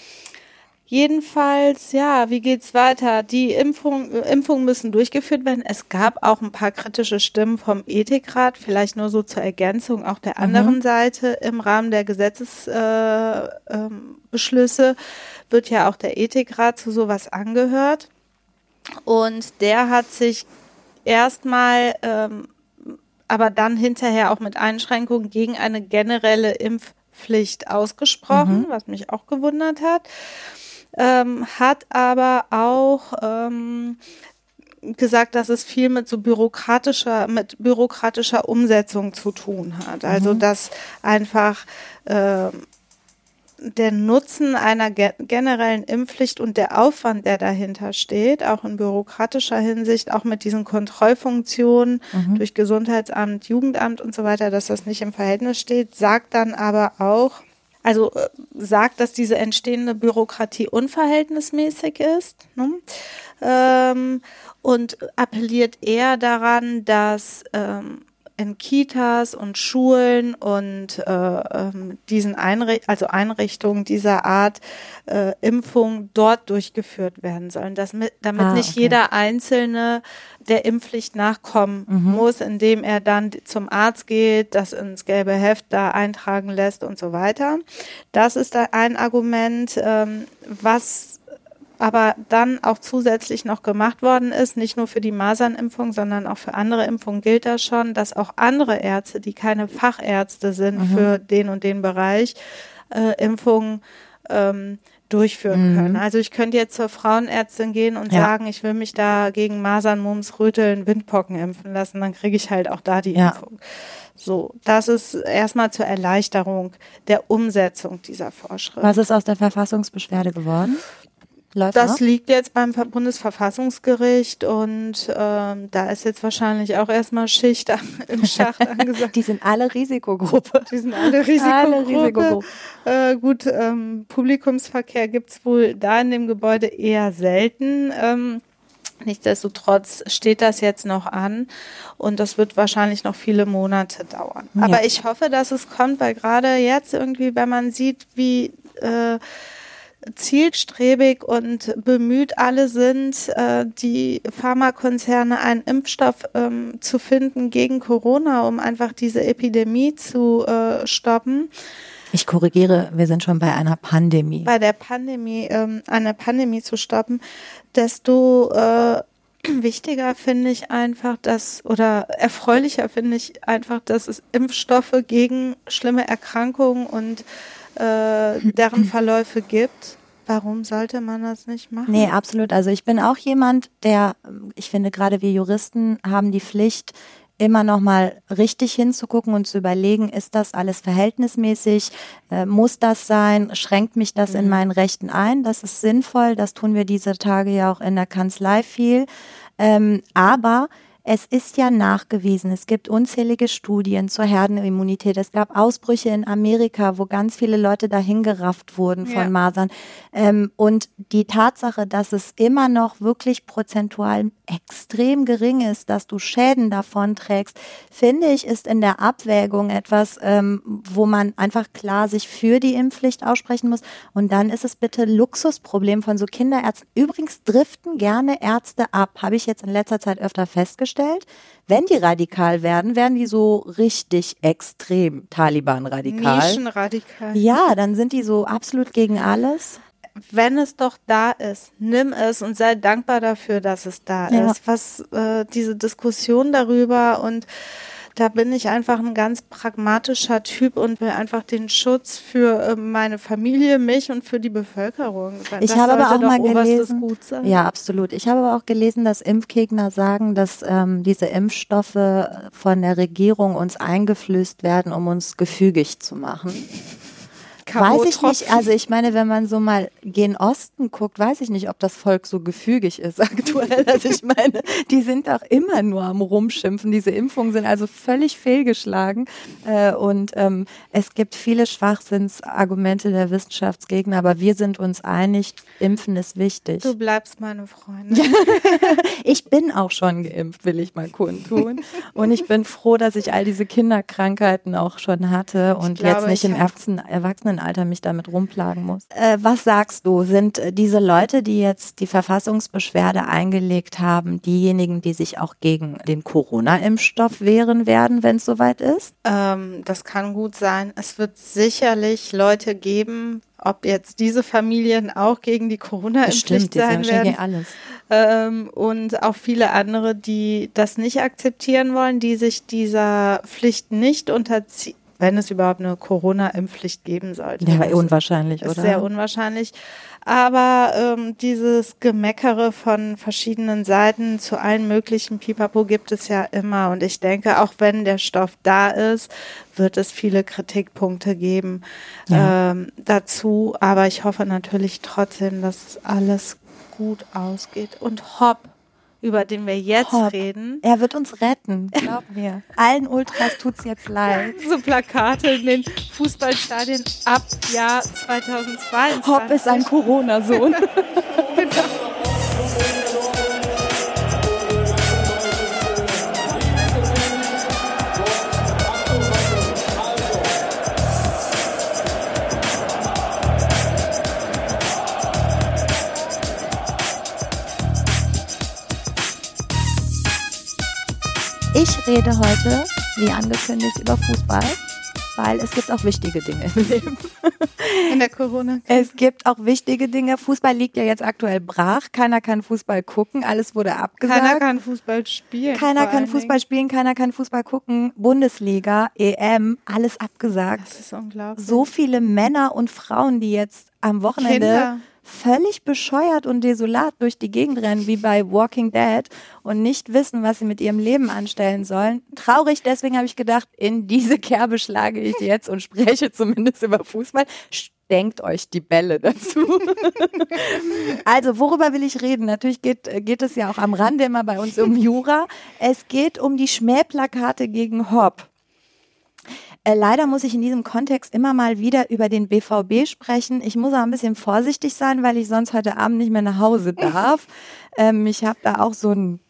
jedenfalls, ja, wie geht's weiter? Die Impfung, Impfungen müssen durchgeführt werden. Es gab auch ein paar kritische Stimmen vom Ethikrat, vielleicht nur so zur Ergänzung auch der anderen Seite. Im Rahmen der Gesetzesbeschlüsse äh, ähm, wird ja auch der Ethikrat zu sowas angehört. Und der hat sich erstmal ähm, aber dann hinterher auch mit Einschränkungen gegen eine generelle Impfpflicht ausgesprochen, was mich auch gewundert hat. Ähm, hat aber auch ähm, gesagt, dass es viel mit so bürokratischer, mit bürokratischer Umsetzung zu tun hat. Also dass einfach ähm, der Nutzen einer ge generellen Impfpflicht und der Aufwand, der dahinter steht, auch in bürokratischer Hinsicht, auch mit diesen Kontrollfunktionen durch Gesundheitsamt, Jugendamt und so weiter, dass das nicht im Verhältnis steht, sagt dann aber auch, also äh, sagt, dass diese entstehende Bürokratie unverhältnismäßig ist ne? ähm, und appelliert eher daran, dass ähm, in Kitas und Schulen und äh, ähm, diesen Einri also Einrichtungen dieser Art äh, Impfung dort durchgeführt werden sollen, dass mit, damit Ah, nicht okay. jeder Einzelne der Impfpflicht nachkommen muss, indem er dann zum Arzt geht, das ins gelbe Heft da eintragen lässt und so weiter. Das ist da ein Argument, ähm, was aber dann auch zusätzlich noch gemacht worden ist, nicht nur für die Masernimpfung, sondern auch für andere Impfungen gilt das schon, dass auch andere Ärzte, die keine Fachärzte sind für den und den Bereich, äh, Impfungen ähm, durchführen Mhm. können. Also ich könnte jetzt zur Frauenärztin gehen und Ja. sagen, ich will mich da gegen Masern, Mumps, Röteln, Windpocken impfen lassen, dann kriege ich halt auch da die Ja. Impfung. So, das ist erstmal zur Erleichterung der Umsetzung dieser Vorschrift. Was ist aus der Verfassungsbeschwerde geworden? Läuft Das noch? liegt jetzt beim Ver- Bundesverfassungsgericht und ähm, da ist jetzt wahrscheinlich auch erstmal Schicht im Schacht <laughs> angesagt. Die sind alle Risikogruppe. Die sind alle Risikogruppe. Alle Risikogruppe. Äh, gut, ähm, Publikumsverkehr gibt's wohl da in dem Gebäude eher selten. Ähm, nichtsdestotrotz steht das jetzt noch an und das wird wahrscheinlich noch viele Monate dauern. Ja. Aber ich hoffe, dass es kommt, weil gerade jetzt irgendwie, wenn man sieht, wie äh, zielstrebig und bemüht alle sind, äh, die Pharmakonzerne einen Impfstoff ähm, zu finden gegen Corona, um einfach diese Epidemie zu äh, stoppen. Ich korrigiere, wir sind schon bei einer Pandemie. Bei der Pandemie, ähm, eine Pandemie zu stoppen, desto äh, <clears throat> wichtiger finde ich einfach, dass oder erfreulicher finde ich einfach, dass es Impfstoffe gegen schlimme Erkrankungen und äh, deren Verläufe gibt. Warum sollte man das nicht machen? Nee, absolut. Also ich bin auch jemand, der, ich finde, gerade wir Juristen haben die Pflicht, immer noch mal richtig hinzugucken und zu überlegen, ist das alles verhältnismäßig? Äh, muss das sein? Schränkt mich das in meinen Rechten ein? Das ist sinnvoll. Das tun wir diese Tage ja auch in der Kanzlei viel. Ähm, aber es ist ja nachgewiesen, es gibt unzählige Studien zur Herdenimmunität. Es gab Ausbrüche in Amerika, wo ganz viele Leute dahingerafft wurden von Ja. Masern. Ähm, und die Tatsache, dass es immer noch wirklich prozentual extrem gering ist, dass du Schäden davon trägst, finde ich, ist in der Abwägung etwas, ähm, wo man einfach klar sich für die Impfpflicht aussprechen muss. Und dann ist es bitte Luxusproblem von so Kinderärzten. Übrigens driften gerne Ärzte ab, habe ich jetzt in letzter Zeit öfter festgestellt. Wenn die radikal werden, werden die so richtig extrem Taliban-radikal. Nischenradikal. Ja, dann sind die so absolut gegen alles. Wenn es doch da ist, nimm es und sei dankbar dafür, dass es da Ja. ist. Was äh, diese Diskussion darüber und da bin ich einfach ein ganz pragmatischer Typ und will einfach den Schutz für äh, meine Familie, mich und für die Bevölkerung. Ich das habe aber auch mal gelesen, Gut sein. ja, absolut. Ich habe aber auch gelesen, dass Impfgegner sagen, dass ähm, diese Impfstoffe von der Regierung uns eingeflößt werden, um uns gefügig zu machen. Weiß ich nicht. Also ich meine, wenn man so mal gen Osten guckt, weiß ich nicht, ob das Volk so gefügig ist <laughs> aktuell. Also ich meine, die sind doch immer nur am Rumschimpfen. Diese Impfungen sind also völlig fehlgeschlagen. Äh, und ähm, es gibt viele Schwachsinnsargumente der Wissenschaftsgegner, aber wir sind uns einig, Impfen ist wichtig. Du bleibst meine Freundin. <laughs> Ich bin auch schon geimpft, will ich mal kundtun. Und ich bin froh, dass ich all diese Kinderkrankheiten auch schon hatte und glaube, jetzt nicht ich im Erwachsenen Erwachsenenalter mich damit rumplagen muss. Äh, was sagst du? Sind äh, diese Leute, die jetzt die Verfassungsbeschwerde eingelegt haben, diejenigen, die sich auch gegen den Corona-Impfstoff wehren werden, wenn es soweit ist? Ähm, das kann gut sein. Es wird sicherlich Leute geben, ob jetzt diese Familien auch gegen die Corona-Impfpflicht die sind sein werden. alles. Ähm, und auch viele andere, die das nicht akzeptieren wollen, die sich dieser Pflicht nicht unterziehen, wenn es überhaupt eine Corona-Impfpflicht geben sollte. Ja, Das unwahrscheinlich, ist oder? sehr unwahrscheinlich. Aber ähm, dieses Gemeckere von verschiedenen Seiten zu allen möglichen Pipapo gibt es ja immer. Und ich denke, auch wenn der Stoff da ist, wird es viele Kritikpunkte geben Ja. ähm, dazu. Aber ich hoffe natürlich trotzdem, dass alles gut ausgeht. Und Hopp, über den wir jetzt Hopp. reden, Er wird uns retten, <laughs> glaub mir. Allen Ultras tut's jetzt leid. <laughs> so Plakate in den Fußballstadien ab Jahr 2022. Hopp ist ein Corona-Sohn. <laughs> Ich rede heute, wie angekündigt, über Fußball. weil es gibt auch wichtige Dinge im Leben. In der Corona. Es gibt auch wichtige Dinge. Fußball liegt ja jetzt aktuell brach. Keiner kann Fußball gucken. Alles wurde abgesagt. Keiner kann Fußball spielen. Keiner kann Fußball spielen, keiner kann Fußball gucken. Bundesliga, EM, alles abgesagt. Das ist unglaublich. So viele Männer und Frauen, die jetzt am Wochenende Kinder. Völlig bescheuert und desolat durch die Gegend rennen, wie bei Walking Dead und nicht wissen, was sie mit ihrem Leben anstellen sollen. Traurig, deswegen habe ich gedacht, in diese Kerbe schlage ich jetzt und spreche <laughs> zumindest über Fußball. Denkt euch die Bälle dazu. <laughs> also, worüber will ich reden? Natürlich geht, geht es ja auch am Rande immer bei uns um Jura. Es geht um die Schmähplakate gegen Hopp. Äh, leider muss ich in diesem Kontext immer mal wieder über den BVB sprechen. Ich muss auch ein bisschen vorsichtig sein, weil ich sonst heute Abend nicht mehr nach Hause <laughs> darf. ähm, ich habe da auch so einen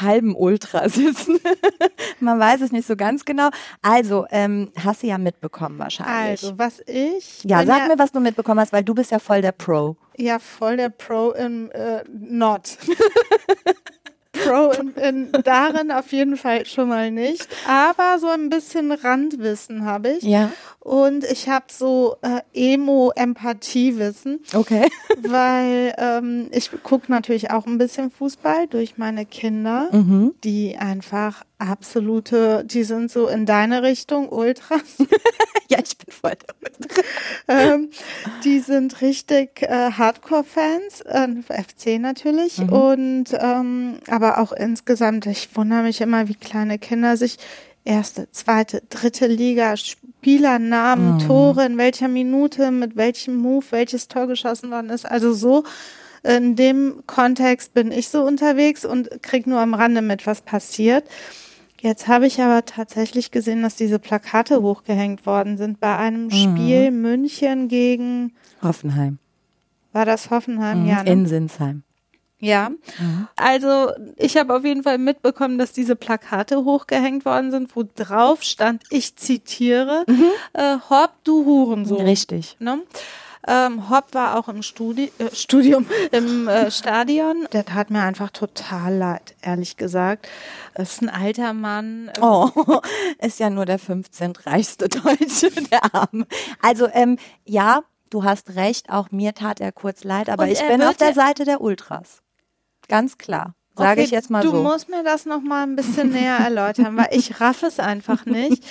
halben Ultra sitzen. <laughs> Man weiß es nicht so ganz genau. Also, ähm, hast du ja mitbekommen wahrscheinlich. Also, was ich. ja, sag ja, mir, was du mitbekommen hast, weil du bist ja voll der Pro. Ja, voll der Pro im äh, Not. <laughs> Pro in, in, darin auf jeden Fall schon mal nicht. Aber so ein bisschen Randwissen habe ich. Ja. Und ich habe so äh, Emo-Empathiewissen, Okay. <laughs> weil ähm, ich gucke natürlich auch ein bisschen Fußball durch meine Kinder, Mhm. die einfach absolute, die sind so in deine Richtung, Ultras. <laughs> ja, ich bin voll Ultra. ähm, die sind richtig äh, Hardcore-Fans, äh, FC natürlich, Mhm. und ähm, aber auch insgesamt, ich wundere mich immer, wie kleine Kinder sich erste, zweite, dritte Liga, Spielernamen, Mhm. Tore, in welcher Minute, mit welchem Move, welches Tor geschossen worden ist. Also so in dem Kontext bin ich so unterwegs und krieg nur am Rande mit, was passiert. Jetzt habe ich aber tatsächlich gesehen, dass diese Plakate hochgehängt worden sind bei einem Spiel München gegen, Hoffenheim. war das Hoffenheim? Ja, ne? In Sinsheim. ja. Also ich habe auf jeden Fall mitbekommen, dass diese Plakate hochgehängt worden sind, wo drauf stand, ich zitiere, äh, Hopp, du Hurensohn. Richtig. Ne? Ähm, Hopp war auch im Studi äh, Studium, <laughs> im äh, Stadion. Der tat mir einfach total leid, ehrlich gesagt. Es ist ein alter Mann. Oh, <laughs> ist ja nur der 15. reichste Deutsche, <laughs> der Arme. Also, ähm, ja, du hast recht, auch mir tat er kurz leid, aber Und ich bin auf der Seite der Ultras. Ganz klar. Sage Okay, ich jetzt mal du so. Du musst mir das noch mal ein bisschen näher erläutern, weil ich raff es einfach nicht.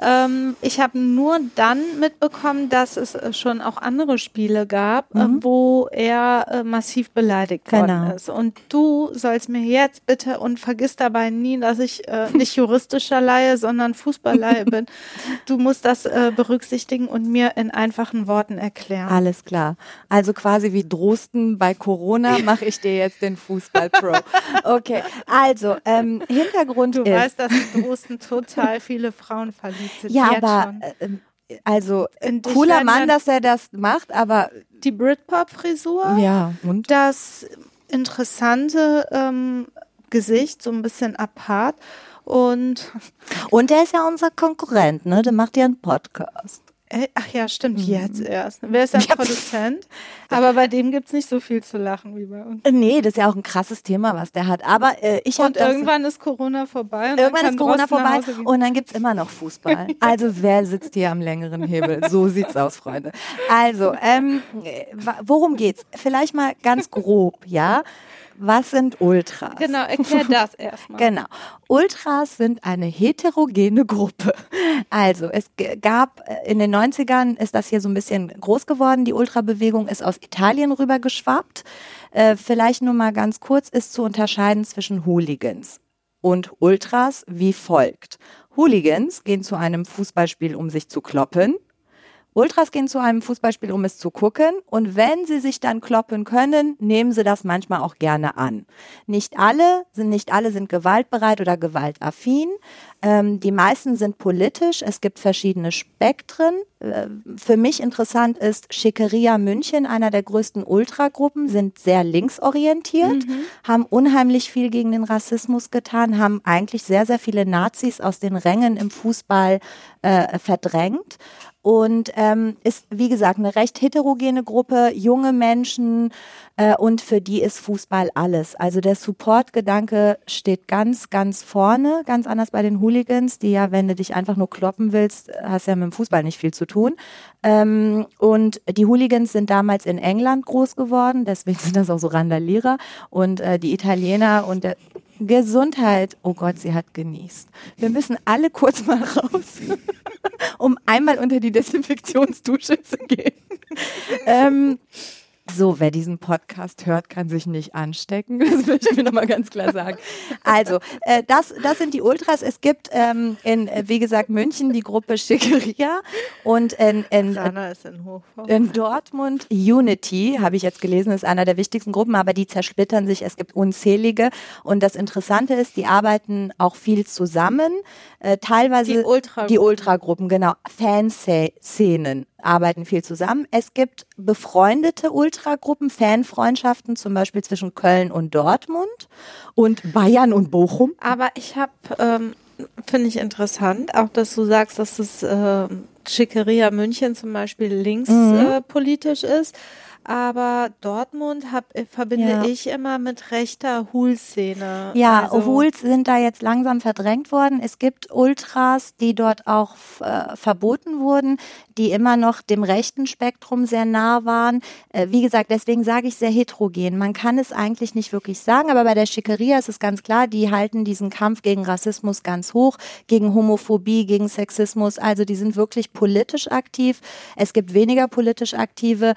Ähm, ich habe nur dann mitbekommen, dass es äh, schon auch andere Spiele gab, äh, wo er äh, massiv beleidigt worden Mhm. Genau. ist. Und du sollst mir jetzt bitte und vergiss dabei nie, dass ich äh, nicht juristischer Laie, sondern Fußballleihe <laughs> bin. Du musst das äh, berücksichtigen und mir in einfachen Worten erklären. Alles klar. Also quasi wie Drosten bei Corona mache ich dir jetzt den Fußball-Pro. <laughs> Okay, also ähm, Hintergrund Du ist. weißt, dass in Drosten total viele Frauen verliebt sind. ja, aber schon. äh, ähm, also cooler Mann, dass er das macht, aber die Britpop-Frisur, ja und das interessante ähm, Gesicht, so ein bisschen apart. Und und der ist ja unser Konkurrent, ne? Der macht ja einen Podcast. Äh, ach ja, stimmt, jetzt erst. Wer ist der <laughs> Produzent? Aber bei dem gibt's nicht so viel zu lachen wie bei uns. Äh, Nee, das ist ja auch ein krasses Thema, was der hat. Aber äh, ich habe Und irgendwann ist Corona vorbei. Und irgendwann ist Corona vorbei und dann gibt's immer noch Fußball. <laughs> Also wer sitzt hier am längeren Hebel? So sieht's aus, Freunde. Also, ähm, äh, worum geht's? Vielleicht mal ganz grob, ja? Was sind Ultras? Genau, erklär das <laughs> erstmal. Genau. Ultras sind eine heterogene Gruppe. Also es gab äh, in den 90ern ist das hier so ein bisschen groß geworden. Die Ultrabewegung ist aus Italien rübergeschwappt. Äh, vielleicht nur mal ganz kurz ist zu unterscheiden zwischen Hooligans und Ultras wie folgt. Hooligans gehen zu einem Fußballspiel, um sich zu kloppen. Ultras gehen zu einem Fußballspiel, um es zu gucken. Und wenn sie sich dann kloppen können, nehmen sie das manchmal auch gerne an. Nicht alle sind, nicht alle sind gewaltbereit oder gewaltaffin. Ähm, die meisten sind politisch. Es gibt verschiedene Spektren äh, für mich interessant ist, Schickeria München, einer der größten Ultragruppen, sind sehr linksorientiert, mhm. haben unheimlich viel gegen den Rassismus getan, haben eigentlich sehr, sehr viele Nazis aus den Rängen im Fußball äh, verdrängt und ähm, ist, wie gesagt, eine recht heterogene Gruppe, junge Menschen äh, und für die ist Fußball alles. Also der Support-Gedanke steht ganz, ganz vorne, ganz anders bei den Hooligans, die ja, wenn du dich einfach nur kloppen willst, hast ja mit dem Fußball nicht viel zu tun. Ähm, und die Hooligans sind damals in England groß geworden, deswegen <laughs> sind das auch so Randalierer und äh, die Italiener und der Gesundheit. Oh Gott, sie hat genießt. Wir müssen alle kurz mal raus, <laughs> um einmal unter die Desinfektionsdusche zu gehen. <laughs> ähm, so, wer diesen Podcast hört, kann sich nicht anstecken. <laughs> Das möchte ich mir nochmal ganz klar sagen. Also, äh, das, das sind die Ultras. Es gibt ähm, in, äh, wie gesagt, München die Gruppe Schickeria und in, in, in, in Dortmund Unity, habe ich jetzt gelesen, ist einer der wichtigsten Gruppen, aber die zersplittern sich. Es gibt unzählige. Und das Interessante ist, die arbeiten auch viel zusammen. Äh, teilweise die Ultragruppen, die Ultragruppen genau, Fanszenen arbeiten viel zusammen. Es gibt befreundete Ultragruppen, Fanfreundschaften, zum Beispiel zwischen Köln und Dortmund und Bayern und Bochum. Aber ich habe, ähm, finde ich interessant, auch dass du sagst, dass das äh, Schickeria München zum Beispiel linkspolitisch mhm. äh, ist aber Dortmund hab, äh, verbinde ja. ich immer mit rechter Hul-Szene. Ja, also Huls sind da jetzt langsam verdrängt worden. Es gibt Ultras, die dort auch äh, verboten wurden, die immer noch dem rechten Spektrum sehr nah waren. Äh, wie gesagt, deswegen sage ich sehr heterogen. Man kann es eigentlich nicht wirklich sagen, aber bei der Schickeria ist es ganz klar, die halten diesen Kampf gegen Rassismus ganz hoch, gegen Homophobie, gegen Sexismus. Also die sind wirklich politisch aktiv. Es gibt weniger politisch aktive.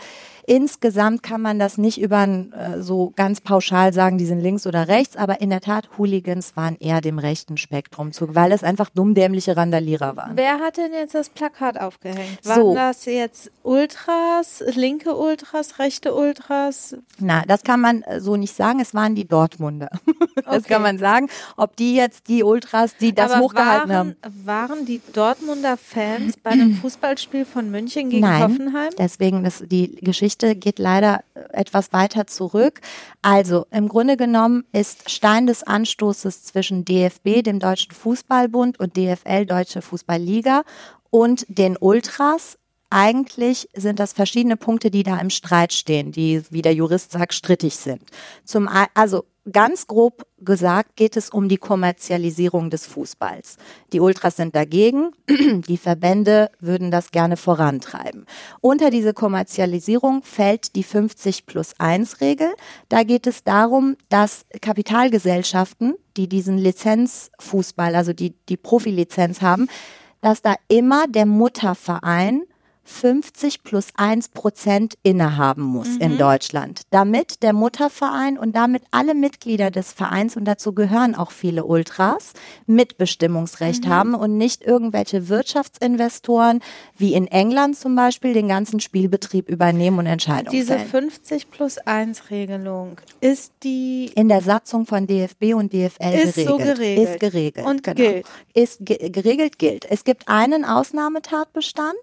Insgesamt kann man das nicht über äh, so ganz pauschal sagen, die sind links oder rechts, aber in der Tat, Hooligans waren eher dem rechten Spektrum zu, weil es einfach dummdämliche Randalierer waren. Wer hat denn jetzt das Plakat aufgehängt? Waren so. das jetzt Ultras, linke Ultras, rechte Ultras? Na, das kann man äh, so nicht sagen. Es waren die Dortmunder. <laughs> das okay. kann man sagen. Ob die jetzt die Ultras, die das aber hochgehalten waren, haben. Waren die Dortmunder Fans bei einem <clears throat> Fußballspiel von München gegen Nein, Hoffenheim? Deswegen ist die Geschichte Geschichte geht leider etwas weiter zurück. Also im Grunde genommen ist Stein des Anstoßes zwischen DFB, dem Deutschen Fußballbund, und DFL, Deutsche Fußballliga, und den Ultras eigentlich sind das verschiedene Punkte, die da im Streit stehen, die, wie der Jurist sagt, strittig sind. Zum, also ganz grob gesagt geht es um die Kommerzialisierung des Fußballs. Die Ultras sind dagegen, <clears throat> die Verbände würden das gerne vorantreiben. Unter diese Kommerzialisierung fällt die 50 plus 1 Regel. Da geht es darum, dass Kapitalgesellschaften, die diesen Lizenzfußball, also die, die Profilizenz haben, dass da immer der Mutterverein 50 plus 1 Prozent innehaben muss mhm. in Deutschland, damit der Mutterverein und damit alle Mitglieder des Vereins, und dazu gehören auch viele Ultras, Mitbestimmungsrecht mhm. haben und nicht irgendwelche Wirtschaftsinvestoren, wie in England zum Beispiel, den ganzen Spielbetrieb übernehmen und Entscheidungen Diese fällen. 50 plus 1 Regelung, ist die... In der Satzung von DFB und DFL ist geregelt. So geregelt. Ist geregelt. Und genau. gilt. Ist ge geregelt, gilt. Es gibt einen Ausnahmetatbestand,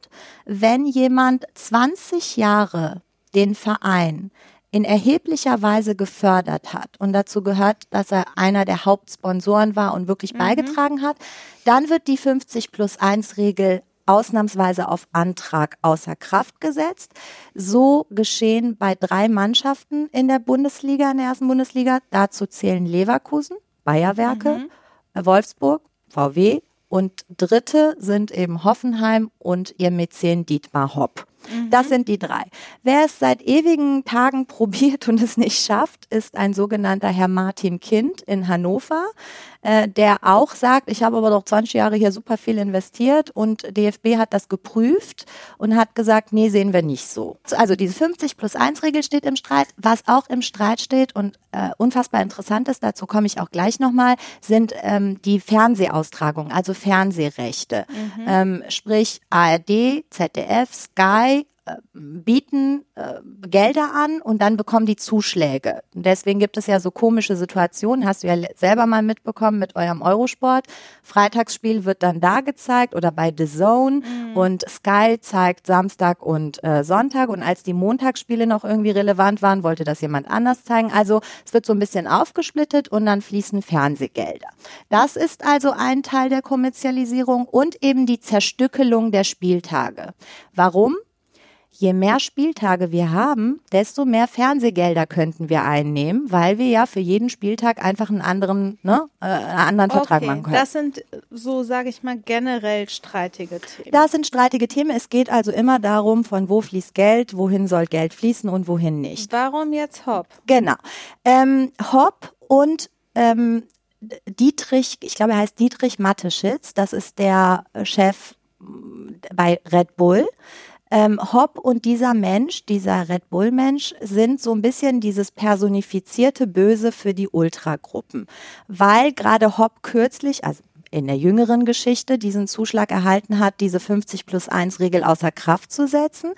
wenn wenn jemand 20 Jahre den Verein in erheblicher Weise gefördert hat und dazu gehört, dass er einer der Hauptsponsoren war und wirklich mhm. beigetragen hat, dann wird die 50 plus 1 Regel ausnahmsweise auf Antrag außer Kraft gesetzt. So geschehen bei drei Mannschaften in der Bundesliga, in der ersten Bundesliga. Dazu zählen Leverkusen, Bayerwerke, mhm. Wolfsburg, VW und dritte sind eben Hoffenheim und ihr Mäzen Dietmar Hopp. Das mhm. sind die drei. Wer es seit ewigen Tagen <laughs> probiert und es nicht schafft, ist ein sogenannter Herr Martin Kind in Hannover, äh, der auch sagt, ich habe aber doch 20 Jahre hier super viel investiert und DFB hat das geprüft und hat gesagt, nee, sehen wir nicht so. Also diese 50 plus 1 Regel steht im Streit. Was auch im Streit steht und äh, unfassbar interessant ist, dazu komme ich auch gleich nochmal, sind ähm, die Fernsehaustragungen, also Fernsehrechte. Mhm. Ähm, sprich ARD, ZDF, Sky, bieten äh, Gelder an und dann bekommen die Zuschläge. Und deswegen gibt es ja so komische Situationen, hast du ja selber mal mitbekommen mit eurem Eurosport. Freitagsspiel wird dann da gezeigt oder bei The Zone mhm. und Sky zeigt Samstag und äh, Sonntag und als die Montagsspiele noch irgendwie relevant waren, wollte das jemand anders zeigen. Also es wird so ein bisschen aufgesplittet und dann fließen Fernsehgelder. Das ist also ein Teil der Kommerzialisierung und eben die Zerstückelung der Spieltage. Warum? Je mehr Spieltage wir haben, desto mehr Fernsehgelder könnten wir einnehmen, weil wir ja für jeden Spieltag einfach einen anderen, ne, äh, einen anderen okay, Vertrag machen können. Das sind so, sage ich mal, generell streitige Themen. Das sind streitige Themen. Es geht also immer darum, von wo fließt Geld, wohin soll Geld fließen und wohin nicht. Warum jetzt Hopp? Genau. Ähm, Hopp und ähm, Dietrich, ich glaube, er heißt Dietrich Matteschitz, das ist der Chef bei Red Bull. Ähm, Hopp und dieser Mensch, dieser Red Bull-Mensch, sind so ein bisschen dieses personifizierte Böse für die Ultragruppen. Weil gerade Hopp kürzlich, also in der jüngeren Geschichte diesen Zuschlag erhalten hat, diese 50 plus 1 Regel außer Kraft zu setzen,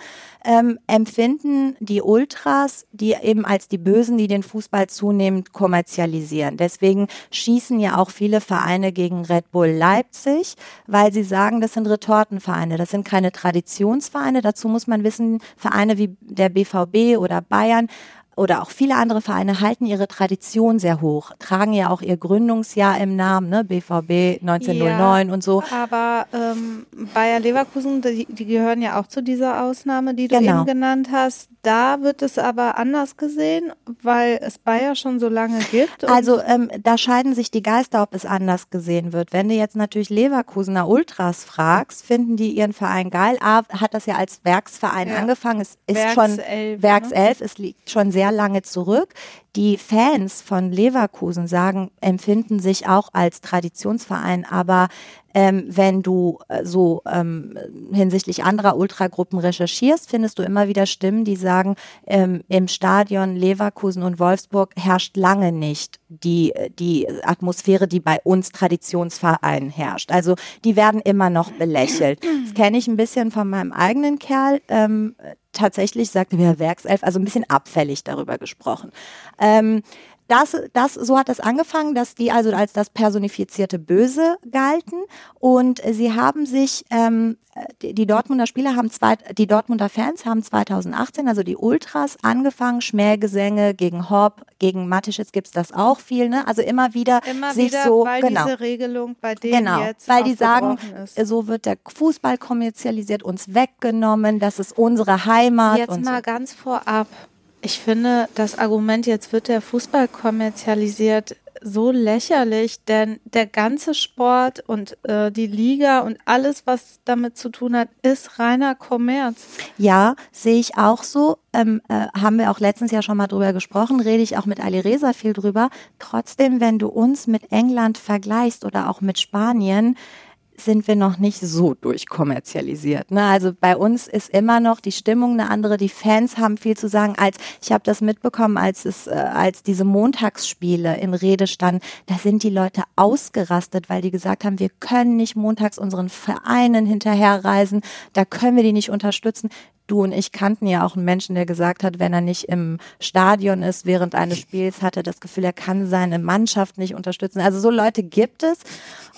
ähm, empfinden die Ultras, die eben als die Bösen, die den Fußball zunehmend kommerzialisieren. Deswegen schießen ja auch viele Vereine gegen Red Bull Leipzig, weil sie sagen, das sind Retortenvereine, das sind keine Traditionsvereine. Dazu muss man wissen, Vereine wie der BVB oder Bayern oder auch viele andere Vereine halten ihre Tradition sehr hoch, tragen ja auch ihr Gründungsjahr im Namen, ne? BVB 1909 ja, und so. Aber ähm, Bayer Leverkusen, die, die, gehören ja auch zu dieser Ausnahme, die du genau. eben genannt hast. Da wird es aber anders gesehen, weil es Bayer schon so lange gibt. Also ähm, da scheiden sich die Geister, ob es anders gesehen wird. Wenn du jetzt natürlich Leverkusener Ultras fragst, finden die ihren Verein geil. A, hat das ja als Werksverein ja. angefangen. Es ist Werkself, schon Werkself, ne? es liegt schon sehr lange zurück. Die Fans von Leverkusen sagen, empfinden sich auch als Traditionsverein, aber ähm, wenn du äh, so ähm, hinsichtlich anderer Ultragruppen recherchierst, findest du immer wieder Stimmen, die sagen, ähm, im Stadion Leverkusen und Wolfsburg herrscht lange nicht die, die Atmosphäre, die bei uns Traditionsvereinen herrscht. Also die werden immer noch belächelt. Das kenne ich ein bisschen von meinem eigenen Kerl. Ähm, tatsächlich sagte mir Werkself, also ein bisschen abfällig darüber gesprochen. Ähm, das, das, so hat es angefangen, dass die also als das personifizierte Böse galten und sie haben sich, ähm, die, die Dortmunder Spieler haben zwei, die Dortmunder Fans haben 2018, also die Ultras, angefangen, Schmähgesänge gegen Hopp, gegen Matischitz gibt's das auch viel, ne? Also immer wieder immer sich wieder, so, weil genau. diese Regelung bei denen genau, jetzt weil die sagen, ist. so wird der Fußball kommerzialisiert, uns weggenommen, das ist unsere Heimat. Jetzt mal so. ganz vorab, ich finde das Argument, jetzt wird der Fußball kommerzialisiert, so lächerlich, denn der ganze Sport und äh, die Liga und alles, was damit zu tun hat, ist reiner Kommerz. Ja, sehe ich auch so. Ähm, äh, haben wir auch letztens ja schon mal drüber gesprochen, rede ich auch mit Ali Reza viel drüber. Trotzdem, wenn du uns mit England vergleichst oder auch mit Spanien, sind wir noch nicht so durchkommerzialisiert. Ne? Also bei uns ist immer noch die Stimmung eine andere. Die Fans haben viel zu sagen. Als ich habe das mitbekommen, als es äh, als diese Montagsspiele in Rede standen, da sind die Leute ausgerastet, weil die gesagt haben, wir können nicht montags unseren Vereinen hinterherreisen, da können wir die nicht unterstützen du und ich kannten ja auch einen Menschen, der gesagt hat, wenn er nicht im Stadion ist während eines Spiels, hat er das Gefühl, er kann seine Mannschaft nicht unterstützen. Also so Leute gibt es.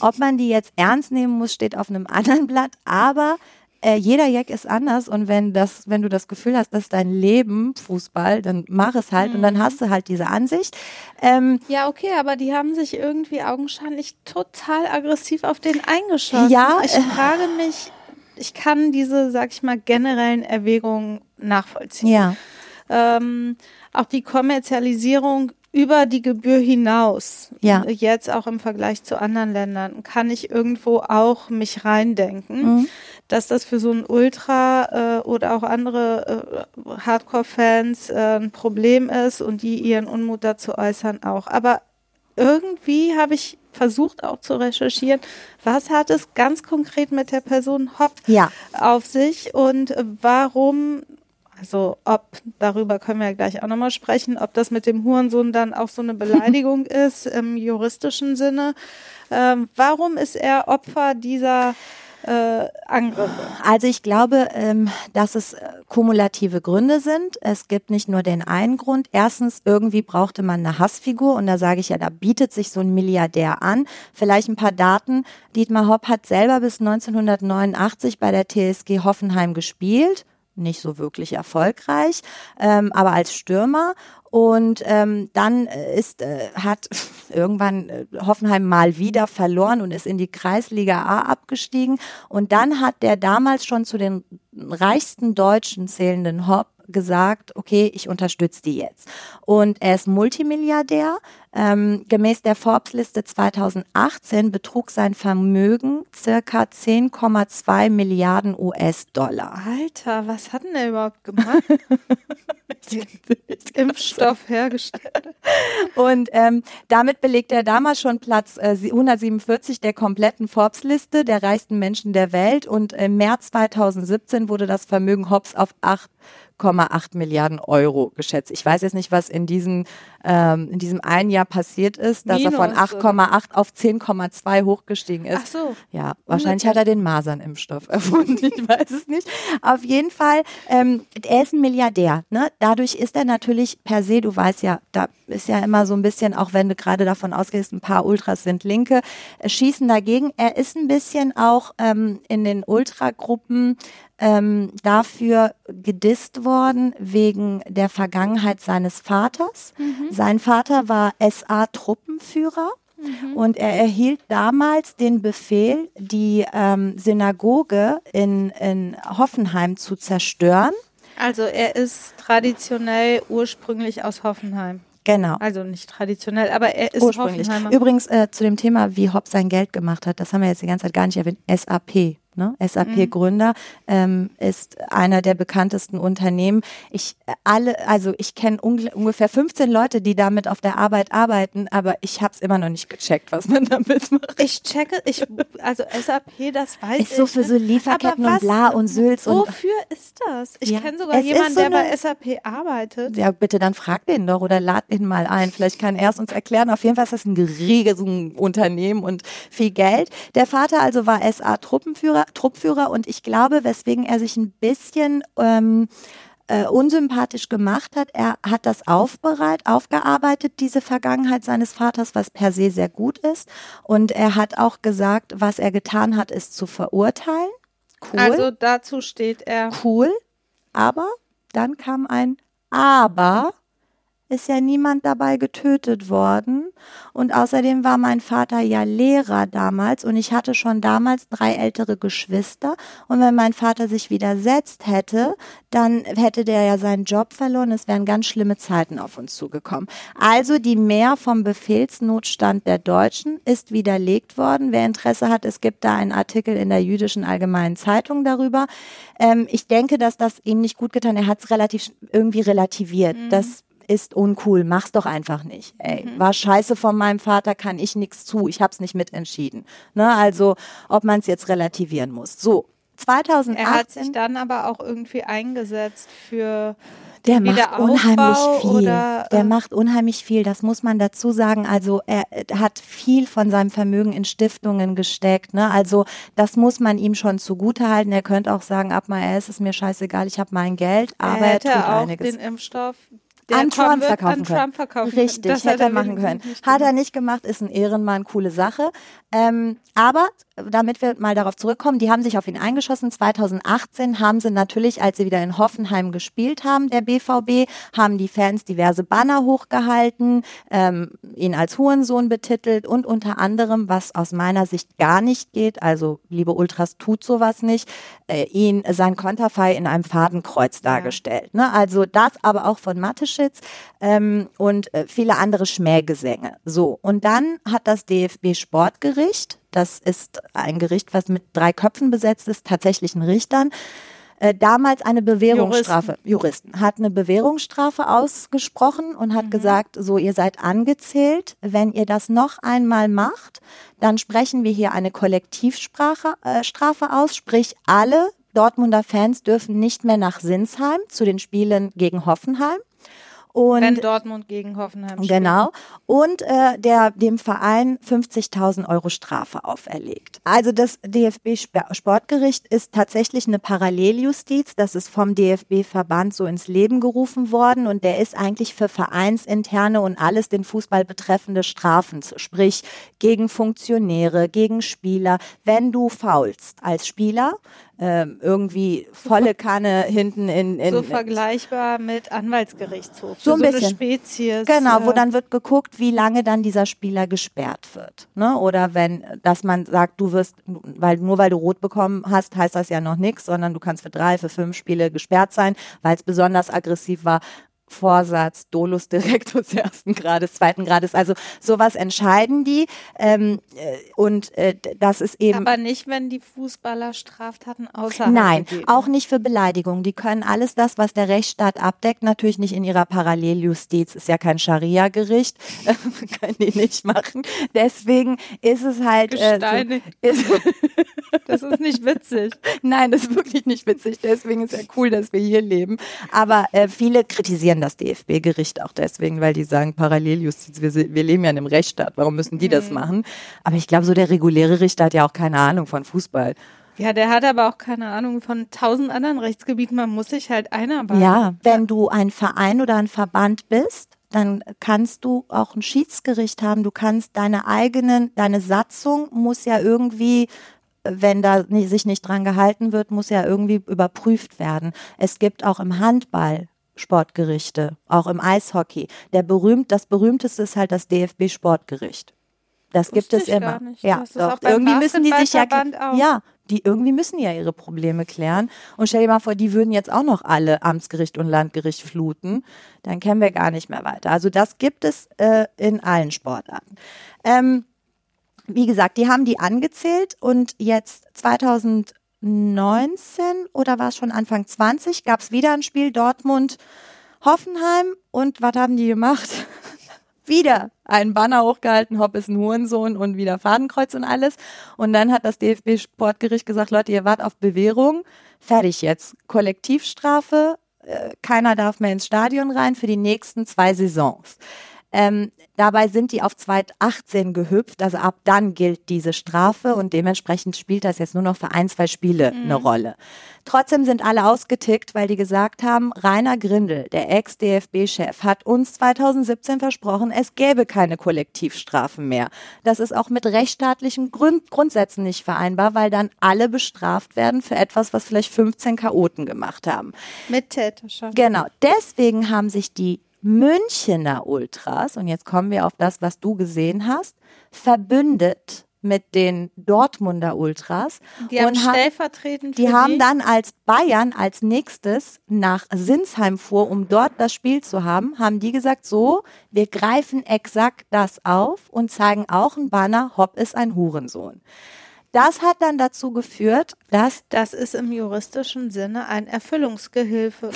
Ob man die jetzt ernst nehmen muss, steht auf einem <laughs> anderen Blatt. Aber äh, jeder Jack ist anders und wenn das, wenn du das Gefühl hast, das ist dein Leben, Fußball, dann mach es halt mhm. und dann mhm. hast du halt diese Ansicht. Ähm, ja, okay, aber die haben sich irgendwie augenscheinlich total aggressiv auf den eingeschossen. Ja, ich frage mich, ich kann diese, sag ich mal, generellen Erwägungen nachvollziehen. Ja. Ähm, auch die Kommerzialisierung über die Gebühr hinaus, ja. jetzt auch im Vergleich zu anderen Ländern, kann ich irgendwo auch mich reindenken, mhm. dass das für so ein Ultra äh, oder auch andere äh, Hardcore-Fans äh, ein Problem ist und die ihren Unmut dazu äußern auch. Aber irgendwie habe ich versucht auch zu recherchieren, was hat es ganz konkret mit der Person Hopp ja. auf sich und warum, also ob, darüber können wir ja gleich auch nochmal sprechen, ob das mit dem Hurensohn dann auch so eine Beleidigung <laughs> ist im juristischen Sinne. Ähm, warum ist er Opfer dieser äh, Angriffe? Also ich glaube, ähm, dass es äh, kumulative Gründe sind. Es gibt nicht nur den einen Grund. Erstens, irgendwie brauchte man eine Hassfigur und da sage ich ja, da bietet sich so ein Milliardär an. Vielleicht ein paar Daten. Dietmar Hopp hat selber bis 1989 bei der TSG Hoffenheim gespielt nicht so wirklich erfolgreich, ähm, aber als Stürmer und ähm, dann äh, ist, äh, hat <laughs> irgendwann äh, Hoffenheim mal wieder verloren und ist in die Kreisliga A abgestiegen. Und dann hat der damals schon zu den reichsten Deutschen zählenden Hopp gesagt, okay, ich unterstütze die jetzt. Und er ist Multimilliardär. Ähm, gemäß der Forbes-Liste 2018 betrug sein Vermögen circa 10,2 Milliarden US-Dollar. Alter, was hat denn er überhaupt gemacht? <laughs> Impfstoff hergestellt. Und ähm, damit belegt er damals schon Platz äh, 147 der kompletten Forbes-Liste der reichsten Menschen der Welt. Und im März 2017 wurde das Vermögen Hobbs auf 8 8,8 Milliarden Euro geschätzt. Ich weiß jetzt nicht, was in, diesen, ähm, in diesem einen Jahr passiert ist, dass Minus, er von 8,8 auf 10,2 hochgestiegen ist. Ach so. Ja, wahrscheinlich hat er den Masernimpfstoff <laughs> erfunden. Ich weiß es nicht. Auf jeden Fall, ähm, er ist ein Milliardär. Ne? Dadurch ist er natürlich per se, du weißt ja, da ist ja immer so ein bisschen, auch wenn du gerade davon ausgehst, ein paar Ultras sind Linke, äh, schießen dagegen. Er ist ein bisschen auch ähm, in den Ultragruppen ähm, dafür gedisst worden wegen der Vergangenheit seines Vaters. Mhm. Sein Vater war SA-Truppenführer. Mhm. Und er erhielt damals den Befehl, die ähm, Synagoge in, in Hoffenheim zu zerstören. Also er ist traditionell ursprünglich aus Hoffenheim. Genau. Also nicht traditionell, aber er ist ursprünglich. Hoffenheimer. Übrigens äh, zu dem Thema, wie Hopp sein Geld gemacht hat, das haben wir jetzt die ganze Zeit gar nicht erwähnt. SAP. Ne? SAP-Gründer ähm, ist einer der bekanntesten Unternehmen. Ich alle, also ich kenne ungefähr 15 Leute, die damit auf der Arbeit arbeiten, aber ich habe es immer noch nicht gecheckt, was man <laughs> damit macht. Ich checke, ich also SAP, das weiß ist ich. Ist so für so ne? Lieferketten was, und bla und Sülz und. Wofür ist das? Ich ja, kenne sogar jemanden, so der bei SAP arbeitet. Ja, bitte dann frag den doch oder lad den mal ein. Vielleicht kann er es uns erklären. Auf jeden Fall ist das ein riesiges Unternehmen und viel Geld. Der Vater also war SA-Truppenführer Truppführer und ich glaube, weswegen er sich ein bisschen ähm, äh, unsympathisch gemacht hat. Er hat das aufbereit, aufgearbeitet, diese Vergangenheit seines Vaters, was per se sehr gut ist. Und er hat auch gesagt, was er getan hat, ist zu verurteilen. Cool. Also dazu steht er. Cool. Aber dann kam ein Aber ist ja niemand dabei getötet worden. Und außerdem war mein Vater ja Lehrer damals und ich hatte schon damals drei ältere Geschwister. Und wenn mein Vater sich widersetzt hätte, dann hätte der ja seinen Job verloren. Es wären ganz schlimme Zeiten auf uns zugekommen. Also die Mehr vom Befehlsnotstand der Deutschen ist widerlegt worden. Wer Interesse hat, es gibt da einen Artikel in der jüdischen Allgemeinen Zeitung darüber. Ähm, ich denke, dass das ihm nicht gut getan. Er hat es relativ irgendwie relativiert. Mhm. Das ist uncool, mach's doch einfach nicht. Ey, mhm. war scheiße von meinem Vater, kann ich nichts zu, ich hab's nicht mitentschieden. Ne, also, ob man es jetzt relativieren muss. So, 2018. Er hat sich dann aber auch irgendwie eingesetzt für der macht unheimlich viel. Oder, der äh macht unheimlich viel. Das muss man dazu sagen. Also er hat viel von seinem Vermögen in Stiftungen gesteckt. Ne? Also das muss man ihm schon zugutehalten. Er könnte auch sagen, ab mal, es ist mir scheißegal, ich habe mein Geld. Aber er, er tut auch einiges. den Impfstoff an Trump verkaufen an können. Trump verkaufen Richtig, das hätte er machen können. Hat er nicht gemacht, ist ein Ehrenmann, coole Sache. Ähm, aber damit wir mal darauf zurückkommen, die haben sich auf ihn eingeschossen. 2018 haben sie natürlich, als sie wieder in Hoffenheim gespielt haben, der BVB, haben die Fans diverse Banner hochgehalten, ähm, ihn als Hurensohn betitelt und unter anderem, was aus meiner Sicht gar nicht geht, also liebe Ultras, tut sowas nicht, äh, ihn sein Konterfei in einem Fadenkreuz dargestellt. Ne? Also das aber auch von Mateschitz ähm, und äh, viele andere Schmähgesänge. So, und dann hat das DFB Sportgericht das ist ein Gericht, was mit drei Köpfen besetzt ist, tatsächlichen Richtern. Äh, damals eine Bewährungsstrafe, Juristen. Juristen, hat eine Bewährungsstrafe ausgesprochen und hat mhm. gesagt, so ihr seid angezählt, wenn ihr das noch einmal macht, dann sprechen wir hier eine Kollektivstrafe äh, aus, sprich alle Dortmunder Fans dürfen nicht mehr nach Sinsheim zu den Spielen gegen Hoffenheim. Und Wenn Dortmund gegen Hoffenheim spielt. Genau. Und äh, der dem Verein 50.000 Euro Strafe auferlegt. Also das DFB-Sportgericht ist tatsächlich eine Paralleljustiz. Das ist vom DFB-Verband so ins Leben gerufen worden und der ist eigentlich für vereinsinterne und alles den Fußball betreffende Strafen, sprich gegen Funktionäre, gegen Spieler. Wenn du faulst als Spieler, ähm, irgendwie volle <laughs> Kanne hinten in, in so vergleichbar mit Anwaltsgerichtshof. So ein so bisschen. Spezies. Genau, wo dann wird geguckt, wie lange dann dieser Spieler gesperrt wird. Ne? Oder wenn, dass man sagt, du wirst, weil nur weil du rot bekommen hast, heißt das ja noch nichts, sondern du kannst für drei, für fünf Spiele gesperrt sein, weil es besonders aggressiv war. Vorsatz, Dolus Directus <laughs> ersten Grades, zweiten Grades, also sowas entscheiden die ähm, äh, und äh, das ist eben Aber nicht, wenn die Fußballer Straftaten außerhalb Nein, begehen. auch nicht für Beleidigung. Die können alles das, was der Rechtsstaat abdeckt, natürlich nicht in ihrer Paralleljustiz. Ist ja kein Scharia-Gericht, <laughs> können die nicht machen. Deswegen ist es halt. Gesteinigt. Äh, so, ist, <laughs> Das ist nicht witzig. Nein, das ist wirklich nicht witzig. Deswegen ist ja cool, dass wir hier leben. Aber äh, viele kritisieren das DFB-Gericht auch deswegen, weil die sagen, Paralleljustiz, wir, wir leben ja in einem Rechtsstaat, warum müssen die das machen? Aber ich glaube, so der reguläre Richter hat ja auch keine Ahnung von Fußball. Ja, der hat aber auch keine Ahnung von tausend anderen Rechtsgebieten. Man muss sich halt einarbeiten. Ja, wenn du ein Verein oder ein Verband bist, dann kannst du auch ein Schiedsgericht haben. Du kannst deine eigenen, deine Satzung muss ja irgendwie, wenn da sich nicht dran gehalten wird, muss ja irgendwie überprüft werden. Es gibt auch im Handball Sportgerichte, auch im Eishockey. Der berühmt, das berühmteste ist halt das DFB Sportgericht. Das gibt Wusste es ich immer. Ja, doch. Irgendwie müssen die sich ja, auch. ja, die irgendwie müssen ja ihre Probleme klären. Und stell dir mal vor, die würden jetzt auch noch alle Amtsgericht und Landgericht fluten, dann kämen wir gar nicht mehr weiter. Also das gibt es äh, in allen Sportarten. Ähm, wie gesagt, die haben die angezählt und jetzt 2019 oder war es schon Anfang 20 gab es wieder ein Spiel Dortmund Hoffenheim und was haben die gemacht? <laughs> wieder einen Banner hochgehalten, Hopp ist ein Hurensohn und wieder Fadenkreuz und alles. Und dann hat das DFB-Sportgericht gesagt, Leute, ihr wart auf Bewährung, fertig jetzt. Kollektivstrafe, äh, keiner darf mehr ins Stadion rein für die nächsten zwei Saisons. Ähm, dabei sind die auf 2018 gehüpft, also ab dann gilt diese Strafe und dementsprechend spielt das jetzt nur noch für ein, zwei Spiele eine Rolle. Trotzdem sind alle ausgetickt, weil die gesagt haben, Rainer Grindel, der Ex-DFB-Chef, hat uns 2017 versprochen, es gäbe keine Kollektivstrafen mehr. Das ist auch mit rechtsstaatlichen Grund Grundsätzen nicht vereinbar, weil dann alle bestraft werden für etwas, was vielleicht 15 Chaoten gemacht haben. Mit Täterschaft. Genau, deswegen haben sich die Münchener Ultras, und jetzt kommen wir auf das, was du gesehen hast, verbündet mit den Dortmunder Ultras. Die haben stellvertretend die für haben dann als Bayern als nächstes nach Sinsheim fuhr, um dort das Spiel zu haben, haben die gesagt, so, wir greifen exakt das auf und zeigen auch ein Banner, Hopp ist ein Hurensohn. Das hat dann dazu geführt, dass, Das ist im juristischen Sinne ein Erfüllungsgehilfe.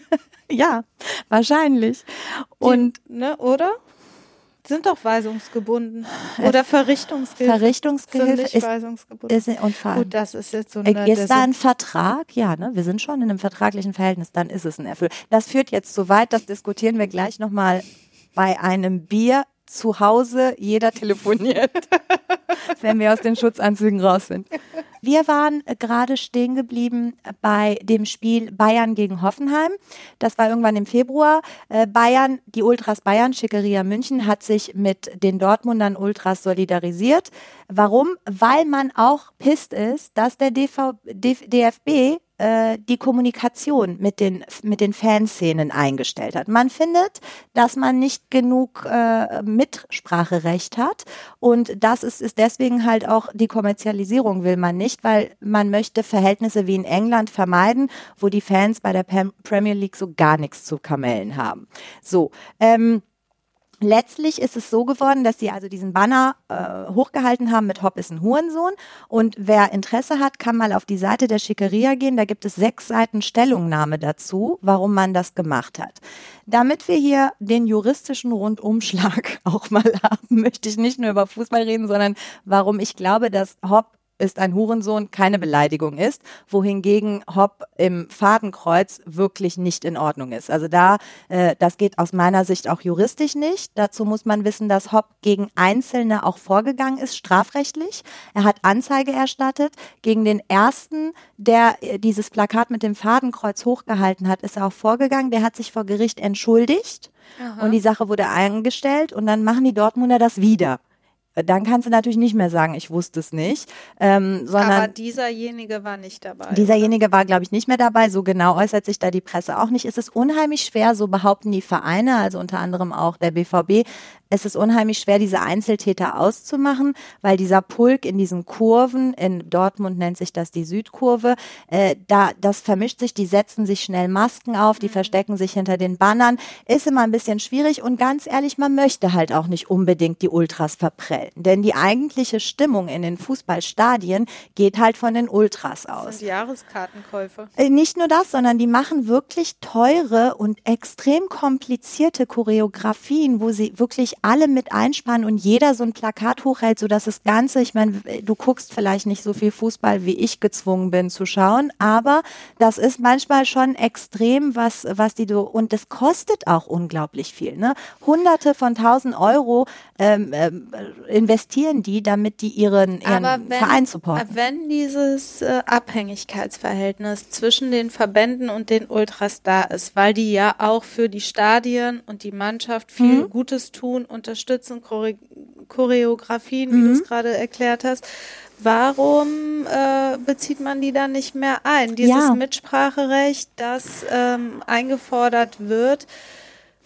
<laughs> ja, wahrscheinlich. Und Die, ne, oder? Sind doch weisungsgebunden. Oder Verrichtungsgehilfe. Verrichtungsgehilfe Sind nicht ist, weisungsgebunden. ist und vor Gut, das ist jetzt so eine. Ist da ein Vertrag? Ja, ne? Wir sind schon in einem vertraglichen Verhältnis, dann ist es ein Erfüll. Das führt jetzt zu weit, das diskutieren wir gleich nochmal bei einem Bier zu Hause. Jeder telefoniert, <laughs> wenn wir aus den Schutzanzügen raus sind. Wir waren äh, gerade stehen geblieben bei dem Spiel Bayern gegen Hoffenheim. Das war irgendwann im Februar. Äh, Bayern, die Ultras Bayern, Schickeria München, hat sich mit den Dortmundern Ultras solidarisiert. Warum? Weil man auch pisst ist, dass der DV, DFB äh, die Kommunikation mit den, mit den Fanszenen eingestellt hat. Man findet, dass man nicht genug äh, Mitspracherecht hat und das ist, ist deswegen halt auch die Kommerzialisierung will man nicht, weil man möchte Verhältnisse wie in England vermeiden, wo die Fans bei der Premier League so gar nichts zu kamellen haben. So, ähm, Letztlich ist es so geworden, dass sie also diesen Banner äh, hochgehalten haben mit Hopp ist ein Hurensohn. Und wer Interesse hat, kann mal auf die Seite der Schickeria gehen. Da gibt es sechs Seiten Stellungnahme dazu, warum man das gemacht hat. Damit wir hier den juristischen Rundumschlag <laughs> auch mal haben, möchte ich nicht nur über Fußball reden, sondern warum ich glaube, dass Hopp ist ein Hurensohn keine Beleidigung ist, wohingegen Hopp im Fadenkreuz wirklich nicht in Ordnung ist. Also da, äh, das geht aus meiner Sicht auch juristisch nicht. Dazu muss man wissen, dass Hopp gegen Einzelne auch vorgegangen ist, strafrechtlich. Er hat Anzeige erstattet. Gegen den ersten, der äh, dieses Plakat mit dem Fadenkreuz hochgehalten hat, ist er auch vorgegangen. Der hat sich vor Gericht entschuldigt. Aha. Und die Sache wurde eingestellt und dann machen die Dortmunder das wieder dann kannst du natürlich nicht mehr sagen, ich wusste es nicht. Ähm, sondern Aber dieserjenige war nicht dabei. Dieserjenige war, glaube ich, nicht mehr dabei. So genau äußert sich da die Presse auch nicht. Es ist unheimlich schwer, so behaupten die Vereine, also unter anderem auch der BVB, es ist unheimlich schwer, diese Einzeltäter auszumachen, weil dieser Pulk in diesen Kurven, in Dortmund nennt sich das die Südkurve, äh, da das vermischt sich, die setzen sich schnell Masken auf, die mhm. verstecken sich hinter den Bannern, ist immer ein bisschen schwierig und ganz ehrlich, man möchte halt auch nicht unbedingt die Ultras verprellen, denn die eigentliche Stimmung in den Fußballstadien geht halt von den Ultras aus. Das sind Jahreskartenkäufe. Äh, nicht nur das, sondern die machen wirklich teure und extrem komplizierte Choreografien, wo sie wirklich alle mit einspannen und jeder so ein Plakat hochhält, so dass das Ganze, ich meine, du guckst vielleicht nicht so viel Fußball, wie ich gezwungen bin zu schauen, aber das ist manchmal schon extrem, was, was die do, und das kostet auch unglaublich viel, ne? Hunderte von tausend Euro ähm, ähm, investieren die, damit die ihren, ihren wenn, Verein supporten. Wenn dieses äh, Abhängigkeitsverhältnis zwischen den Verbänden und den Ultras da ist, weil die ja auch für die Stadien und die Mannschaft viel mhm. Gutes tun unterstützen, Chore Choreografien, wie mhm. du es gerade erklärt hast. Warum äh, bezieht man die dann nicht mehr ein? Dieses ja. Mitspracherecht, das ähm, eingefordert wird,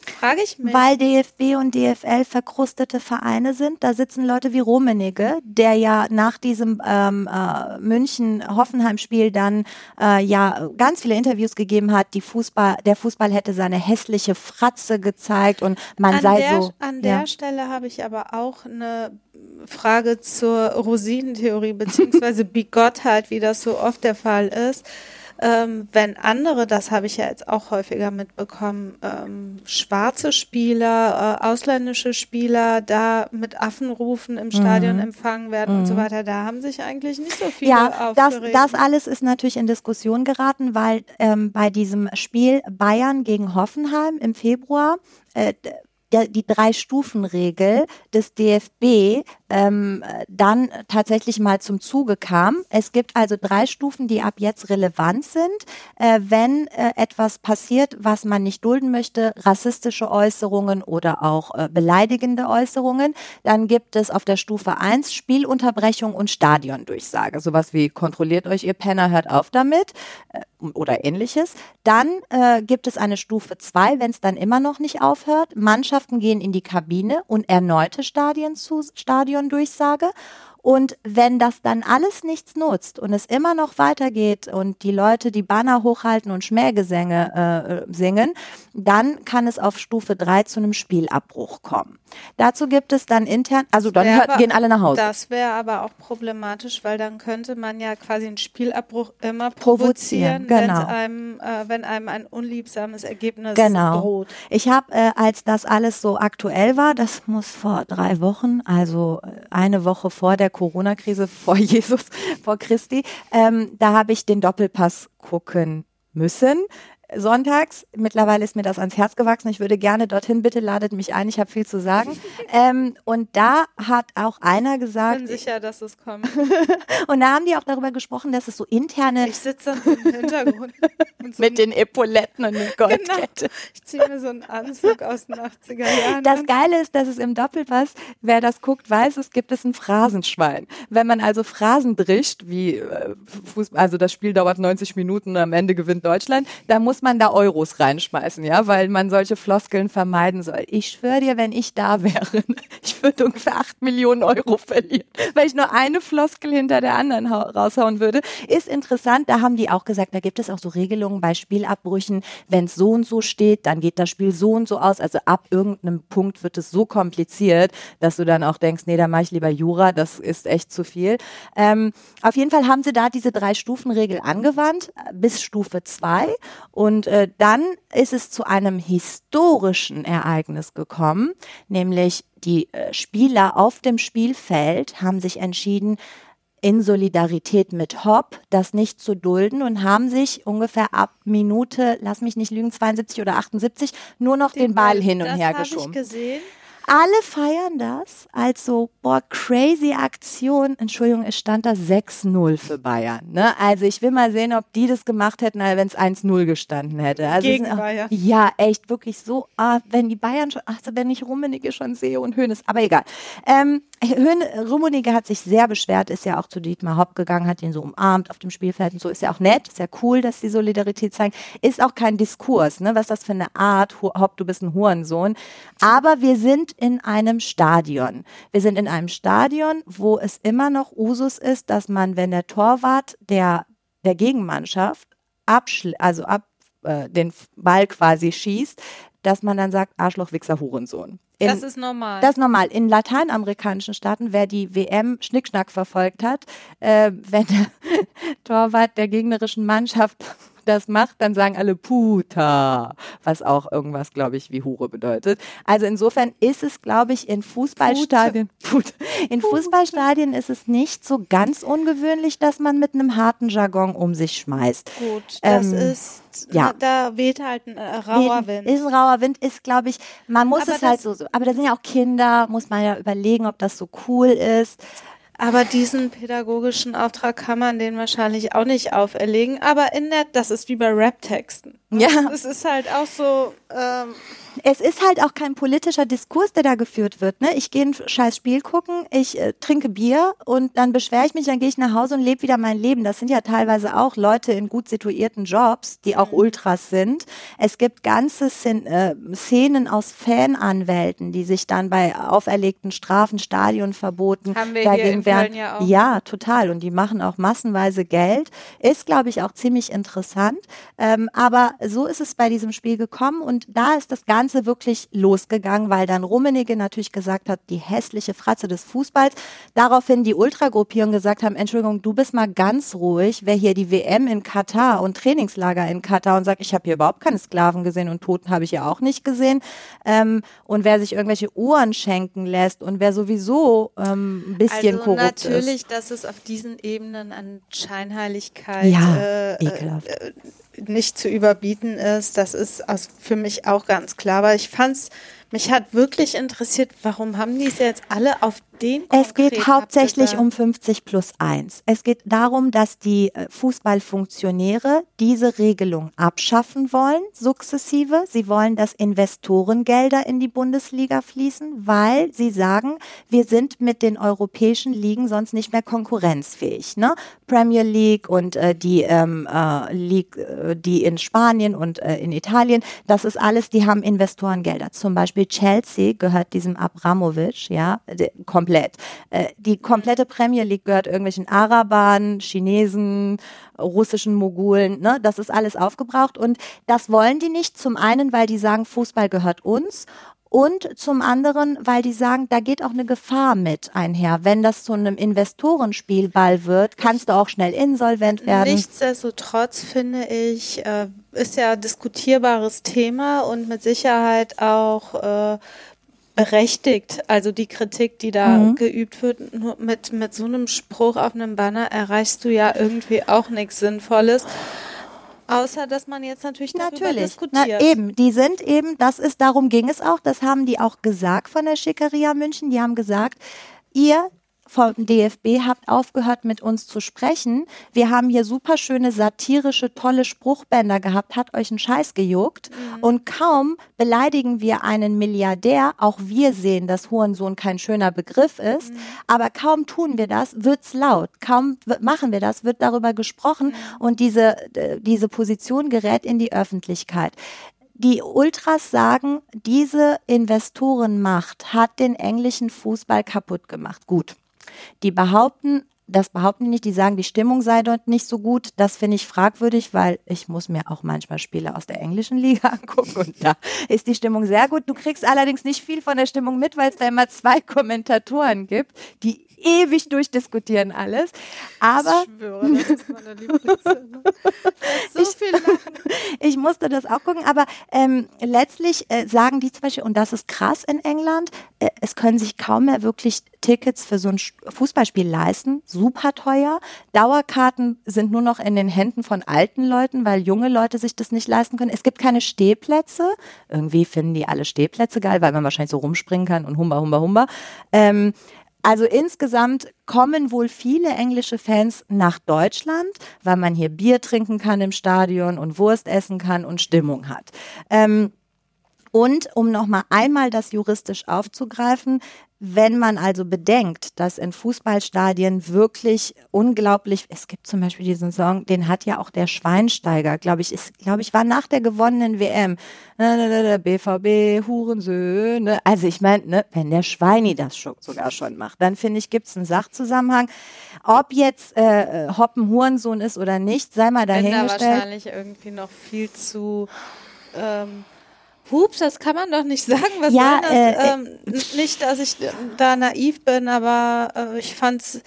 Frage ich mich. Weil DFB und DFL verkrustete Vereine sind. Da sitzen Leute wie Rummenigge, der ja nach diesem ähm, äh, München-Hoffenheim-Spiel dann äh, ja ganz viele Interviews gegeben hat. Die Fußball, der Fußball hätte seine hässliche Fratze gezeigt und man an sei der, so. An der ja. Stelle habe ich aber auch eine Frage zur Rosinentheorie beziehungsweise <laughs> Bigottheit, wie das so oft der Fall ist ähm, wenn andere, das habe ich ja jetzt auch häufiger mitbekommen, ähm, schwarze Spieler, äh, ausländische Spieler da mit Affenrufen im Stadion mhm. empfangen werden mhm. und so mhm. weiter, da haben sich eigentlich nicht so viele ja, aufgeregt. Das, das alles ist natürlich in Diskussion geraten, weil ähm, bei diesem Spiel Bayern gegen Hoffenheim im Februar äh, die Drei-Stufen-Regel des DFB ähm, dann tatsächlich mal zum Zuge kam. Es gibt also drei Stufen, die ab jetzt relevant sind, äh, wenn äh, etwas passiert, was man nicht dulden möchte, rassistische Äußerungen oder auch äh, beleidigende Äußerungen. Dann gibt es auf der Stufe 1 Spielunterbrechung und Stadiondurchsage. Sowas wie kontrolliert euch ihr Penner, hört auf damit äh, oder ähnliches. Dann äh, gibt es eine Stufe 2, wenn es dann immer noch nicht aufhört. Mannschaften gehen in die Kabine und erneute Stadien zu, Stadiondurchsage. Und wenn das dann alles nichts nutzt und es immer noch weitergeht und die Leute die Banner hochhalten und Schmähgesänge äh, singen, dann kann es auf Stufe 3 zu einem Spielabbruch kommen. Dazu gibt es dann intern, also dann hört, gehen alle nach Hause. Das wäre aber auch problematisch, weil dann könnte man ja quasi einen Spielabbruch immer provozieren, genau. einem, äh, wenn einem ein unliebsames Ergebnis genau. droht. Ich habe, äh, als das alles so aktuell war, das muss vor drei Wochen, also äh, eine Woche vor der Corona-Krise vor <laughs> Jesus, vor Christi, ähm, da habe ich den Doppelpass gucken müssen sonntags. Mittlerweile ist mir das ans Herz gewachsen. Ich würde gerne dorthin. Bitte ladet mich ein. Ich habe viel zu sagen. <laughs> ähm, und da hat auch einer gesagt. Ich bin sicher, dass es kommt. <laughs> und da haben die auch darüber gesprochen, dass es so interne. Ich sitze im Hintergrund. <laughs> So mit den Epauletten und der Goldkette. Genau. Ich ziehe mir so einen Anzug aus den 80er Jahren. Das Geile ist, dass es im Doppelpass, wer das guckt, weiß, es gibt es ein Phrasenschwein. Wenn man also Phrasen drischt, wie äh, Fußball, also das Spiel dauert 90 Minuten und am Ende gewinnt Deutschland, da muss man da Euros reinschmeißen, ja, weil man solche Floskeln vermeiden soll. Ich schwöre dir, wenn ich da wäre, <laughs> ich würde ungefähr acht Millionen Euro verlieren, weil ich nur eine Floskel hinter der anderen raushauen würde. Ist interessant, da haben die auch gesagt, da gibt es auch so Regelungen bei Spielabbrüchen, wenn es so und so steht, dann geht das Spiel so und so aus. Also ab irgendeinem Punkt wird es so kompliziert, dass du dann auch denkst, nee, da mache ich lieber Jura, das ist echt zu viel. Ähm, auf jeden Fall haben sie da diese Drei-Stufen-Regel angewandt bis Stufe zwei und und äh, dann ist es zu einem historischen Ereignis gekommen, nämlich die äh, Spieler auf dem Spielfeld haben sich entschieden, in Solidarität mit Hopp, das nicht zu dulden und haben sich ungefähr ab Minute, lass mich nicht lügen, 72 oder 78, nur noch den, den Ball, Ball hin und her geschoben. Alle feiern das als so, boah, crazy Aktion. Entschuldigung, es stand da 6-0 für Bayern. Ne? Also ich will mal sehen, ob die das gemacht hätten, wenn es 1-0 gestanden hätte. Also Gegen Bayern. Ja, echt, wirklich so, ah, wenn die Bayern schon, ach, wenn ich Rummenigge schon sehe und Hönes, aber egal. Ähm, Rummenigge hat sich sehr beschwert, ist ja auch zu Dietmar Hopp gegangen, hat ihn so umarmt auf dem Spielfeld und so. Ist ja auch nett, ist ja cool, dass die Solidarität zeigen. Ist auch kein Diskurs, ne? Was das für eine Art? Hopp, du bist ein Hurensohn. Aber wir sind in einem Stadion. Wir sind in einem Stadion, wo es immer noch Usus ist, dass man, wenn der Torwart der, der Gegenmannschaft abschl also ab, äh, den Ball quasi schießt, dass man dann sagt, Arschloch, Wichser, Hurensohn. In, das ist normal. Das ist normal. In lateinamerikanischen Staaten, wer die WM Schnickschnack verfolgt hat, äh, wenn der <laughs> Torwart der gegnerischen Mannschaft das macht, dann sagen alle Puta, was auch irgendwas, glaube ich, wie Hure bedeutet. Also insofern ist es, glaube ich, in Fußballstadien, Put. in Fußballstadien ist es nicht so ganz ungewöhnlich, dass man mit einem harten Jargon um sich schmeißt. Gut, das ähm, ist ja. da weht halt ein äh, rauer Wind. Ist ein rauer Wind, ist, glaube ich, man muss aber es halt so, so. Aber da sind ja auch Kinder, muss man ja überlegen, ob das so cool ist. Aber diesen pädagogischen Auftrag kann man den wahrscheinlich auch nicht auferlegen. Aber in der, das ist wie bei Rap-Texten. Ja. Es ist halt auch so. Ähm, es ist halt auch kein politischer Diskurs, der da geführt wird. Ne? Ich gehe ein scheiß Spiel gucken, ich äh, trinke Bier und dann beschwere ich mich, dann gehe ich nach Hause und lebe wieder mein Leben. Das sind ja teilweise auch Leute in gut situierten Jobs, die auch mhm. Ultras sind. Es gibt ganze Szen äh, Szenen aus Fananwälten, die sich dann bei auferlegten Strafen, Stadionverboten Haben wir dagegen hier in Ja, auch. ja, total. Und die machen auch massenweise Geld. Ist, glaube ich, auch ziemlich interessant. Ähm, aber so ist es bei diesem Spiel gekommen und da ist das Ganze wirklich losgegangen, weil dann Rummenigge natürlich gesagt hat, die hässliche Fratze des Fußballs. Daraufhin die Ultragruppierung gesagt haben, Entschuldigung, du bist mal ganz ruhig, wer hier die WM in Katar und Trainingslager in Katar und sagt, ich habe hier überhaupt keine Sklaven gesehen und Toten habe ich ja auch nicht gesehen. Ähm, und wer sich irgendwelche Uhren schenken lässt und wer sowieso ähm, ein bisschen also korrupt natürlich, ist. dass es auf diesen Ebenen an Scheinheiligkeit ja, äh, ekelhaft. Äh, nicht zu überbieten ist. Das ist für mich auch ganz klar. Aber ich fand's, mich hat wirklich interessiert, warum haben die es jetzt alle auf Es geht hauptsächlich um 50 plus 1. Es geht darum, dass die äh, Fußballfunktionäre diese Regelung abschaffen wollen, sukzessive. Sie wollen, dass Investorengelder in die Bundesliga fließen, weil sie sagen, wir sind mit den europäischen Ligen sonst nicht mehr konkurrenzfähig. Ne? Premier League und äh, die ähm, äh, League, äh, die in Spanien und äh, in Italien, das ist alles, die haben Investorengelder. Zum Beispiel Chelsea gehört diesem Abramovic, ja, komplett. Äh, die komplette Premier League gehört irgendwelchen Arabern, Chinesen, russischen Mogulen, ne? Das ist alles aufgebraucht und das wollen die nicht. Zum einen, weil die sagen, Fußball gehört uns und zum anderen, weil die sagen, da geht auch eine Gefahr mit einher. Wenn das zu einem Investorenspielball wird, kannst du auch schnell insolvent werden. Nichtsdestotrotz finde ich, äh, ist ja diskutierbares Thema und mit Sicherheit auch äh, berechtigt. Also die Kritik, die da mhm. geübt wird, nur mit, mit so einem Spruch auf einem Banner erreichst du ja irgendwie auch nichts Sinnvolles. Außer, dass man jetzt natürlich darüber natürlich. diskutiert. Na, eben, die sind eben, das ist, darum ging es auch, das haben die auch gesagt von der Schickeria München, die haben gesagt, ihr vom DFB habt aufgehört, mit uns zu sprechen. Wir haben hier super schöne, satirische, tolle Spruchbänder gehabt, hat euch einen Scheiß gejuckt. Mhm. Und kaum beleidigen wir einen Milliardär, auch wir sehen, dass Hurensohn kein schöner Begriff ist, mhm. aber kaum tun wir das, wird's laut. Kaum machen wir das, wird darüber gesprochen mhm. und diese, diese Position gerät in die Öffentlichkeit die Ultras sagen, diese Investorenmacht hat den englischen Fußball kaputt gemacht. Gut. Die behaupten, das behaupten die nicht, die sagen, die Stimmung sei dort nicht so gut. Das finde ich fragwürdig, weil ich muss mir auch manchmal Spiele aus der englischen Liga <laughs> angucken und da ist die Stimmung sehr gut. Du kriegst allerdings nicht viel von der Stimmung mit, weil es da immer zwei Kommentatoren gibt, die ewig durchdiskutieren alles. Aber ich schwöre, das ist meine <laughs> Lieblingssendung. so ich, viel Lachen. <laughs> ich musste das auch gucken. Aber ähm, letztlich äh, sagen die zum Beispiel, und das ist krass in England, äh, es können sich kaum mehr wirklich Tickets für so ein Fußballspiel leisten. Super teuer. Dauerkarten sind nur noch in den Händen von alten Leuten, weil junge Leute sich das nicht leisten können. Es gibt keine Stehplätze. Irgendwie finden die alle Stehplätze geil, weil man wahrscheinlich so rumspringen kann und humba, humba, humba. Ähm, also insgesamt kommen wohl viele englische Fans nach Deutschland, weil man hier Bier trinken kann im Stadion und Wurst essen kann und Stimmung hat. Ähm, und um nochmal einmal das juristisch aufzugreifen, wenn man also bedenkt, dass in Fußballstadien wirklich unglaublich, es gibt zum Beispiel diesen Song, den hat ja auch der Schweinsteiger, glaube ich, ist, glaube ich, war nach der gewonnenen WM. BVB, Hurensöhne. Also ich meine, ne, wenn der Schweini das schon, sogar schon macht, dann finde ich, gibt es einen Sachzusammenhang. Ob jetzt äh, Hoppen Hurensohn ist oder nicht, sei mal dahingestellt. Wenn da wahrscheinlich irgendwie noch viel zu ähm Hups, das kann man doch nicht <laughs> sagen. Was ja, das? Äh, äh, ähm, nicht, dass ich da naiv bin, aber äh, ich fand's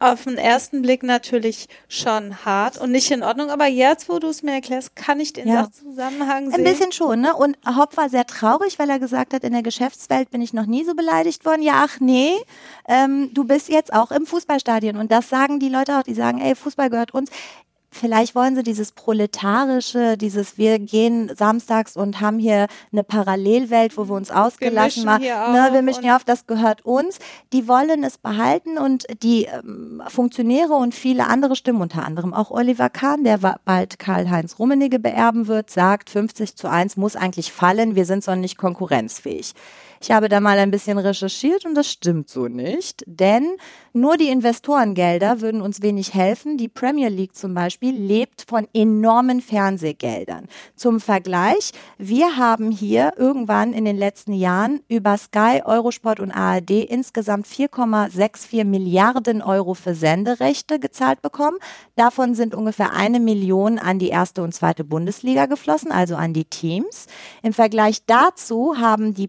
auf den ersten Blick natürlich schon hart und nicht in Ordnung. Aber jetzt, wo du es mir erklärst, kann ich den ja. Sachzusammenhang sehen. Ein bisschen schon, ne? Und Hopp war sehr traurig, weil er gesagt hat, in der Geschäftswelt bin ich noch nie so beleidigt worden. Ja, ach nee, ähm, du bist jetzt auch im Fußballstadion. Und das sagen die Leute auch, die sagen, ey, Fußball gehört uns vielleicht wollen sie dieses proletarische, dieses wir gehen samstags und haben hier eine Parallelwelt, wo wir uns ausgelassen machen. Ne, wir mischen hier auf, das gehört uns. Die wollen es behalten und die ähm, Funktionäre und viele andere Stimmen, unter anderem auch Oliver Kahn, der bald Karl-Heinz Rummenigge beerben wird, sagt, 50 zu 1 muss eigentlich fallen, wir sind sonst nicht konkurrenzfähig. Ich habe da mal ein bisschen recherchiert und das stimmt so nicht, denn nur die Investorengelder würden uns wenig helfen. Die Premier League zum Beispiel lebt von enormen Fernsehgeldern. Zum Vergleich, wir haben hier irgendwann in den letzten Jahren über Sky, Eurosport und ARD insgesamt 4,64 Milliarden Euro für Senderechte gezahlt bekommen. Davon sind ungefähr eine Million an die erste und zweite Bundesliga geflossen, also an die Teams. Im Vergleich dazu haben die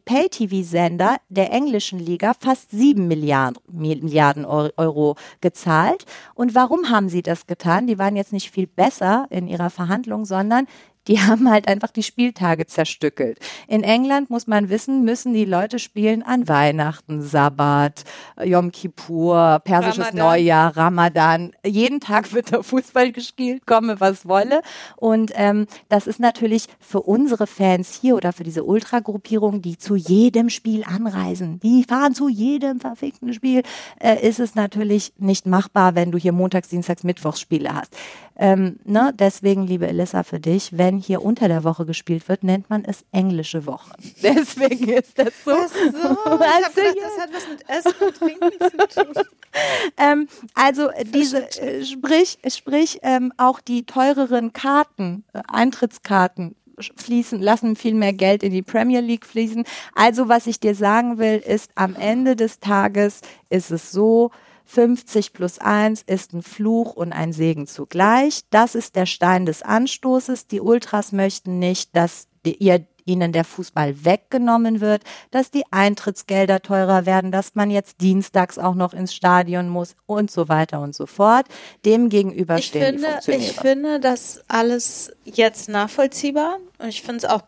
Pay-TV-Sender der englischen Liga fast sieben Milliarden, Milliarden Euro gezahlt. Und warum haben sie das getan? Die waren jetzt nicht viel besser in ihrer Verhandlung, sondern die haben halt einfach die Spieltage zerstückelt. In England muss man wissen, müssen die Leute spielen an Weihnachten, Sabbat, Yom Kippur, persisches Ramadan. Neujahr, Ramadan. Jeden Tag wird der Fußball gespielt, komme was wolle. Und ähm, das ist natürlich für unsere Fans hier oder für diese Ultragruppierung, die zu jedem Spiel anreisen, die fahren zu jedem verfickten Spiel, äh, ist es natürlich nicht machbar, wenn du hier montags, dienstags, mittwochs Spiele hast. Ähm, ne? Deswegen, liebe Elissa, für dich, wenn hier unter der Woche gespielt wird, nennt man es englische Woche. <laughs> Deswegen ist das so. Ach so, ich gedacht, das hat was mit Essen und Trinken zu tun. <laughs> ähm, also diese, äh, sprich, sprich ähm, auch die teureren Karten, äh, Eintrittskarten fließen, lassen viel mehr Geld in die Premier League fließen. Also was ich dir sagen will, ist am Ende des Tages ist es so, 50 plus 1 ist ein Fluch und ein Segen zugleich. Das ist der Stein des Anstoßes. Die Ultras möchten nicht, dass ihr ihnen der Fußball weggenommen wird, dass die Eintrittsgelder teurer werden, dass man jetzt dienstags auch noch ins Stadion muss und so weiter und so fort. Dem gegenüber stehen finde, die. Ich finde das alles jetzt nachvollziehbar und ich finde es auch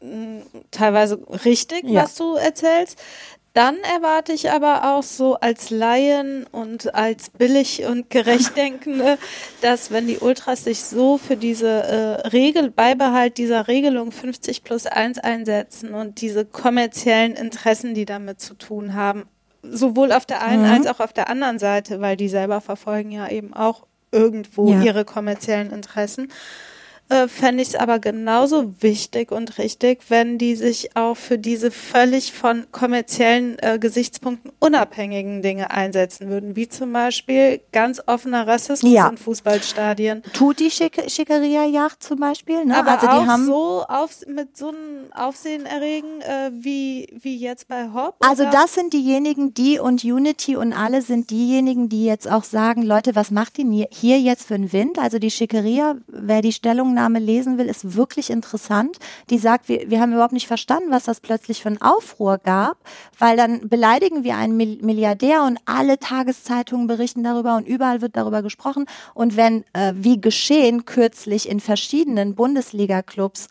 mh, mm, teilweise richtig, ja. was du erzählst. Dann erwarte ich aber auch so als Laien und als billig und gerecht denkende, <laughs> dass wenn die Ultras sich so für diese äh, Regel, Beibehalt dieser Regelung 50 plus 1 einsetzen und diese kommerziellen Interessen, die damit zu tun haben, sowohl auf der einen mhm. als auch auf der anderen Seite, weil die selber verfolgen ja eben auch irgendwo ja. ihre kommerziellen Interessen, äh, fände ich es aber genauso wichtig und richtig, wenn die sich auch für diese völlig von kommerziellen äh, Gesichtspunkten unabhängigen Dinge einsetzen würden, wie zum Beispiel ganz offener Rassismus ja. in Fußballstadien. Tut die Schick Schickeria-Yacht zum Beispiel, ne? Aber also die auch haben so auf, mit so einem Aufsehen erregen äh, wie, wie jetzt bei Hop. Also das sind diejenigen, die und Unity und alle sind diejenigen, die jetzt auch sagen, Leute, was macht ihr hier jetzt für einen Wind? Also die Schickeria, wer die Stellung Stellungnahme lesen will, ist wirklich interessant. Die sagt, wir, wir haben überhaupt nicht verstanden, was das plötzlich für einen Aufruhr gab, weil dann beleidigen wir einen Milliardär und alle Tageszeitungen berichten darüber und überall wird darüber gesprochen. Und wenn, äh, wie geschehen, kürzlich in verschiedenen Bundesliga-Clubs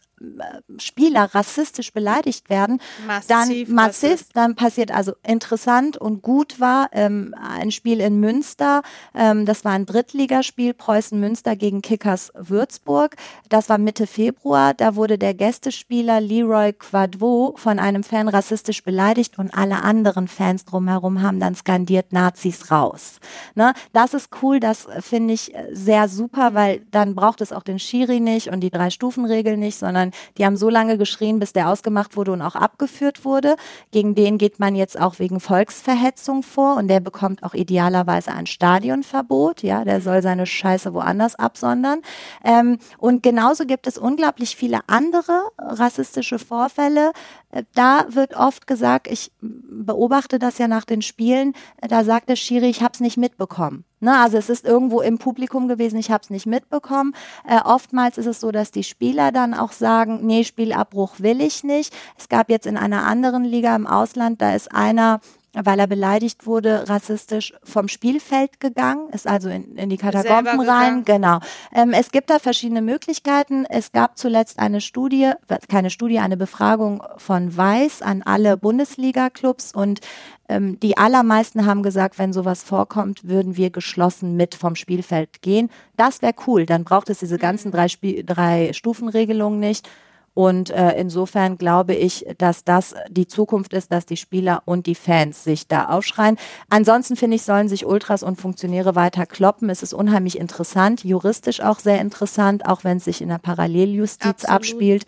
Spieler rassistisch beleidigt werden, massiv dann massiv, dann passiert also interessant und gut war ähm, ein Spiel in Münster, ähm, das war ein Drittligaspiel Preußen Münster gegen Kickers Würzburg, das war Mitte Februar, da wurde der Gästespieler Leroy Quadvo von einem Fan rassistisch beleidigt und alle anderen Fans drumherum haben dann skandiert Nazis raus. Ne? Das ist cool, das finde ich sehr super, weil dann braucht es auch den Schiri nicht und die drei Stufenregel nicht, sondern sondern die haben so lange geschrien, bis der ausgemacht wurde und auch abgeführt wurde. Gegen den geht man jetzt auch wegen Volksverhetzung vor und der bekommt auch idealerweise ein Stadionverbot. Ja, der soll seine Scheiße woanders absondern. Ähm, und genauso gibt es unglaublich viele andere rassistische Vorfälle. Äh, da wird oft gesagt, ich beobachte das ja nach den Spielen, da sagt der Schiri, ich habe es nicht mitbekommen. Ne, also es ist irgendwo im Publikum gewesen, ich habe es nicht mitbekommen. Äh, oftmals ist es so, dass die Spieler dann auch sagen, nee, Spielabbruch will ich nicht. Es gab jetzt in einer anderen Liga im Ausland, da ist einer weil er beleidigt wurde, rassistisch vom Spielfeld gegangen, ist also in, in die Katakomben rein. Genau. Ähm, es gibt da verschiedene Möglichkeiten. Es gab zuletzt eine Studie, keine Studie, eine Befragung von Weiß an alle Bundesliga-Clubs und ähm, die allermeisten haben gesagt, wenn sowas vorkommt, würden wir geschlossen mit vom Spielfeld gehen. Das wäre cool. Dann braucht es diese ganzen drei, Spie drei Stufenregelungen nicht. Und äh, insofern glaube ich, dass das die Zukunft ist, dass die Spieler und die Fans sich da aufschreien. Ansonsten finde ich, sollen sich Ultras und Funktionäre weiter kloppen. Es ist unheimlich interessant, juristisch auch sehr interessant, auch wenn es sich in der Paralleljustiz Absolut. abspielt.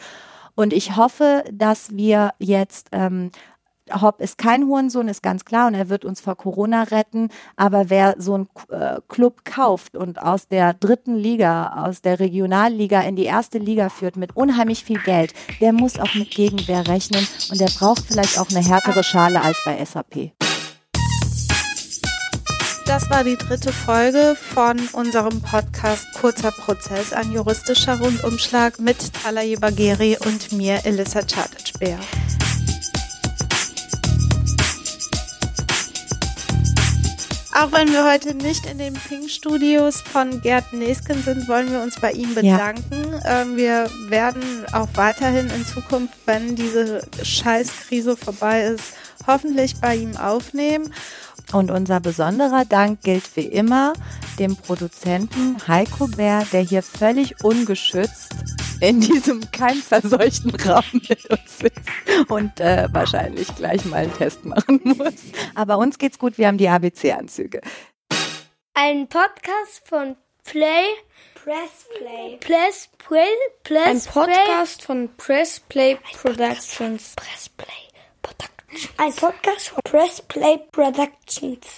Und ich hoffe, dass wir jetzt ähm, Hopp ist kein Hurensohn, ist ganz klar und er wird uns vor Corona retten. Aber wer so einen äh, Club kauft und aus der dritten Liga, aus der Regionalliga in die erste Liga führt mit unheimlich viel Geld, der muss auch mit Gegenwehr rechnen und der braucht vielleicht auch eine härtere Schale als bei SAP. Das war die dritte Folge von unserem Podcast Kurzer Prozess, ein juristischer Rundumschlag mit Talaye Bagheri und mir, Elissa Chartage-Bär. Auch wenn wir heute nicht in den Pink-Studios von Gerd Nesken sind, wollen wir uns bei ihm bedanken. Ja. Ähm, wir werden auch weiterhin in Zukunft, wenn diese Scheißkrise vorbei ist, hoffentlich bei ihm aufnehmen. Und unser besonderer Dank gilt wie immer dem Produzenten Heiko Bär, der hier völlig ungeschützt in diesem keimverseuchten Raum mit uns sitzt und äh, wahrscheinlich gleich mal einen Test machen muss. Aber uns geht's gut, wir haben die ABC-Anzüge. Ein Podcast von Play Press Play. Press Play. Press Ein Podcast von Press Play Productions. Press Play Productions. Ein Podcast von Press Play Productions.